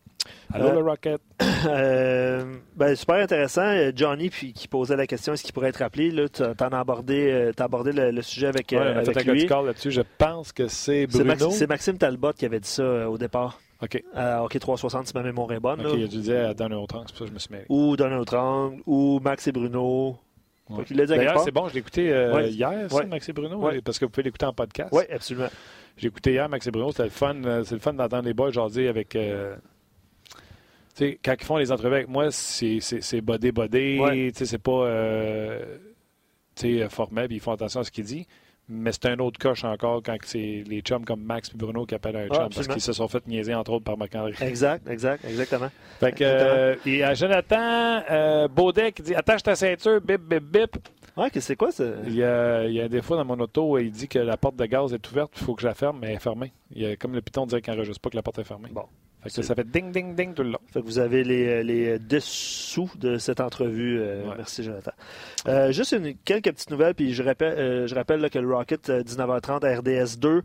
Allô, Euh, le Rocket. Euh, ben, super intéressant. Euh, Johnny puis, qui posait la question est-ce qu'il pourrait être rappelé? Là, tu as abordé, euh, t'as abordé le, le sujet avec, Ouais, euh, on a fait avec un lui. corps là-dessus. Je pense que c'est C'est Bruno. C'est Maxime Talbot qui avait dit ça euh, au départ. OK. À Hockey 360, si ma mémoire est bonne. OK, là. il a dû dire dans un autre angle. C'est pour ça que je me suis mêlé. Ou d'un autre angle, ou Max et Bruno. Ouais. D'ailleurs, c'est bon. Je l'ai écouté euh, Ouais. hier, ça, Ouais. Max et Bruno, parce que vous pouvez l'écouter en podcast. Oui, absolument. J'ai écouté hier Max et Bruno, c'était le fun. euh, C'est le fun d'entendre les boys jaser avec. euh, tu sais, quand ils font les entrevues avec moi, c'est bodé bodé. Tu sais, c'est pas euh, tu sais, formel, puis ils font attention à ce qu'il dit. Mais c'est un autre coche encore quand c'est les chums comme Max et Bruno qui appellent un chum parce qu'ils se sont fait niaiser entre autres par Marc-André. Exact, exact, exactement. Fait que, euh, et à Jonathan euh, Baudet qui dit Attache ta ceinture, bip, bip, bip. Ouais, que c'est quoi ça? Il y, a, il y a un défaut dans mon auto, il dit que la porte de gaz est ouverte, il faut que je la ferme, mais elle est fermée. Il y a, comme le piton dirait qu'il n'enregistre pas que la porte est fermée. Bon. Fait que ça fait ding, ding, ding tout le long. Fait que vous avez les, les dessous de cette entrevue. Euh, Ouais. Merci, Jonathan. Euh, juste une, quelques petites nouvelles, puis je rappelle, euh, je rappelle là, que le Rocket, euh, 19h30 à RDS 2,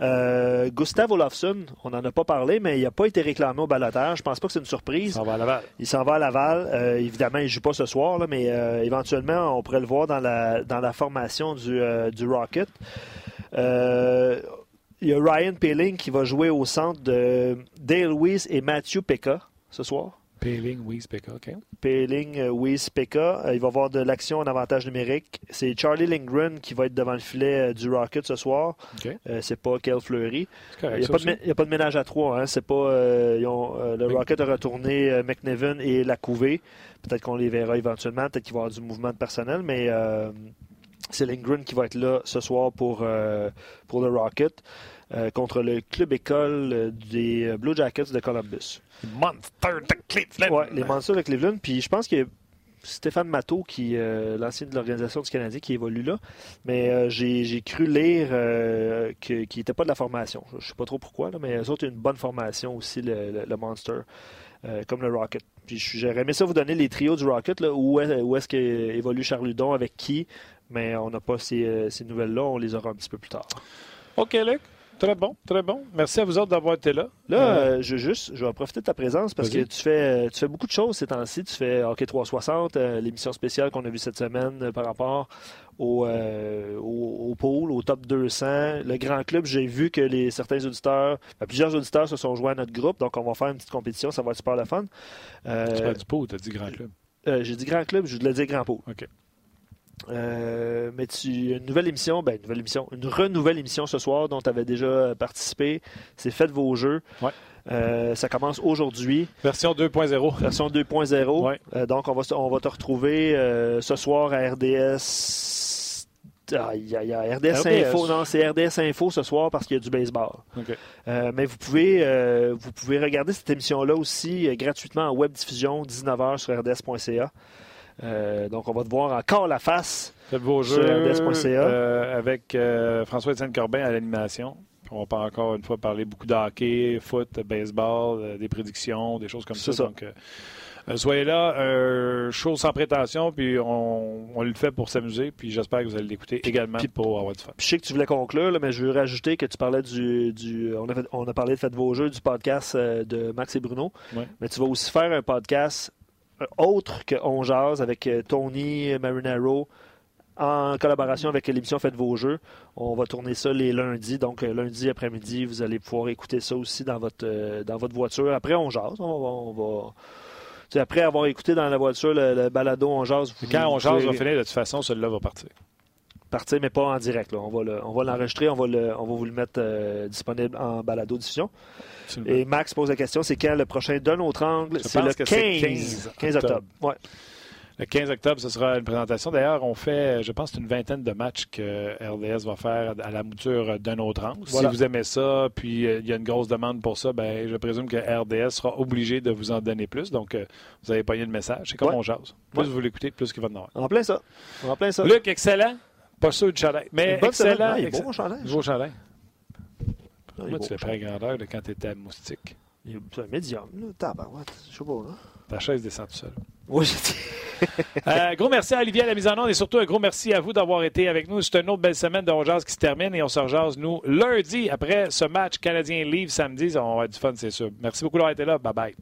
euh, Gustav Olofsson, on n'en a pas parlé, mais il n'a pas été réclamé au balotage. Je pense pas que c'est une surprise. Ça va à Laval. Il s'en va à Laval. Euh, évidemment, il ne joue pas ce soir, là, mais euh, éventuellement, on pourrait le voir dans la, dans la formation du, euh, du Rocket. Euh, il y a Ryan Peeling qui va jouer au centre de Dale Weiss et Matthew Pekka ce soir. Payling, Weiss, Becca, OK. Peeling, euh, Weiss, Pekka. Euh, il va avoir de l'action en avantage numérique. C'est Charlie Lindgren qui va être devant le filet euh, du Rocket ce soir. OK. Euh, c'est pas Kel Fleury. Correct, Il n'y a, pas de a pas ménage à trois. Hein. C'est pas, euh, ils ont, euh, le. Rocket a retourné McNevin et la couvée. Peut-être qu'on les verra éventuellement. Peut-être qu'il va y avoir du mouvement de personnel, mais c'est Lindgren qui va être là ce soir pour, euh, pour le Rocket euh, contre le club école euh, des Blue Jackets de Columbus. Monster de Cleveland. Ouais, les Monsters de Cleveland. Puis je pense que Stéphane Matteau, qui euh, l'ancien de l'organisation du Canadien, qui évolue là. Mais euh, j'ai cru lire euh, qu'il n'était pas de la formation. Je ne sais pas trop pourquoi, là, mais eux autres ont une bonne formation aussi, le, le- le Monster, comme le Rocket. Puis j'aurais aimé ça vous donner les trios du Rocket, là, où est- où est-ce qu'évolue Charles Ludon, avec qui, mais on n'a pas ces, euh, ces nouvelles-là, on les aura un petit peu plus tard. OK, Luc. Très bon, très bon. Merci à vous autres d'avoir été là. Là, Euh, euh, je, juste, je vais profiter de ta présence parce que tu fais, tu fais beaucoup de choses ces temps-ci. Tu fais Hockey 360, euh, l'émission spéciale qu'on a vue cette semaine euh, par rapport au, euh, au, au pool, au top 200. Le grand club, j'ai vu que les, certains auditeurs, ben, plusieurs auditeurs se sont joints à notre groupe, donc on va faire une petite compétition, ça va être super le fun. Euh, tu parles du pot, tu as dit grand club. euh, j'ai dit grand club, je voulais dire grand pot. OK. Euh, mais tu une nouvelle émission, ben une nouvelle émission, une renouvelle émission ce soir dont tu avais déjà participé. C'est Faites vos jeux. Ouais. Euh, ça commence aujourd'hui, Version 2.0. version 2.0. Ouais. Euh, donc on va on va te retrouver ce soir à RDS. Ah, y a, y a RDS, RDS. Info, non, c'est RDS Info ce soir parce qu'il y a du baseball. Mais vous pouvez, vous pouvez regarder cette émission-là aussi gratuitement en web diffusion, 19h sur rds.ca. Euh, donc, on va te voir encore la face. Vos Sur jeux RDS.ca. euh, avec euh, François-Étienne Corbin à l'animation. On va encore une fois parler beaucoup de hockey, foot, baseball, des prédictions, des choses comme ça. Donc, soyez là, euh, show sans prétention, puis on, on le fait pour s'amuser, puis j'espère que vous allez l'écouter également puis- pour avoir du fun. Je sais que tu voulais conclure, là, mais je veux rajouter que tu parlais du. du on, a fait- on a parlé de Faites vos jeux, du podcast de Max et Bruno. Ouais. Mais tu vas aussi faire un podcast autre que On Jazz avec euh, Tony Marinaro en collaboration avec l'émission Faites vos jeux. On va tourner ça les lundis. Donc, euh, lundi après-midi, vous allez pouvoir écouter ça aussi dans votre, euh, dans votre voiture. Après, on jase. On va. on va- après avoir écouté dans la voiture le, balado On jase... Quand On jase va finir, de toute façon, celui-là va partir. Partir, mais pas en direct. Là. On va l'enregistrer, on, va on va vous le mettre euh, disponible en balado diffusion. Et Max pose la question, c'est quand le prochain D'un autre angle? C'est le 15, 15, octobre. Ouais. Le 15 octobre, ce sera une présentation. D'ailleurs, on fait, je pense, une vingtaine de matchs que RDS va faire à la mouture d'un autre angle. Si vous aimez ça, puis euh, il y a une grosse demande pour ça, ben, je présume que RDS sera obligé de vous en donner plus. Donc, euh, vous avez pogné le message. C'est comme on jase. Plus vous l'écoutez, plus qu'il va en avoir. En plein ça. En plein ça. Luc, excellent. Pas sûr du chalet. Mais excellent. Il est beau, chalet. Beau chalet. Moi, tu l'as pris à grandeur de quand tu étais à Moustique. C'est un médium, là. Tabarouette. Je sais pas, là. Ta chaise descend tout seul. Oui, je euh, gros merci à Olivier à la mise en onde et surtout un gros merci à vous d'avoir été avec nous. C'est une autre belle semaine de Rogers qui se termine et on se rejase, nous, lundi après ce match canadien-Livre samedi. On va avoir du fun, c'est sûr. Merci beaucoup d'avoir été là. Bye bye.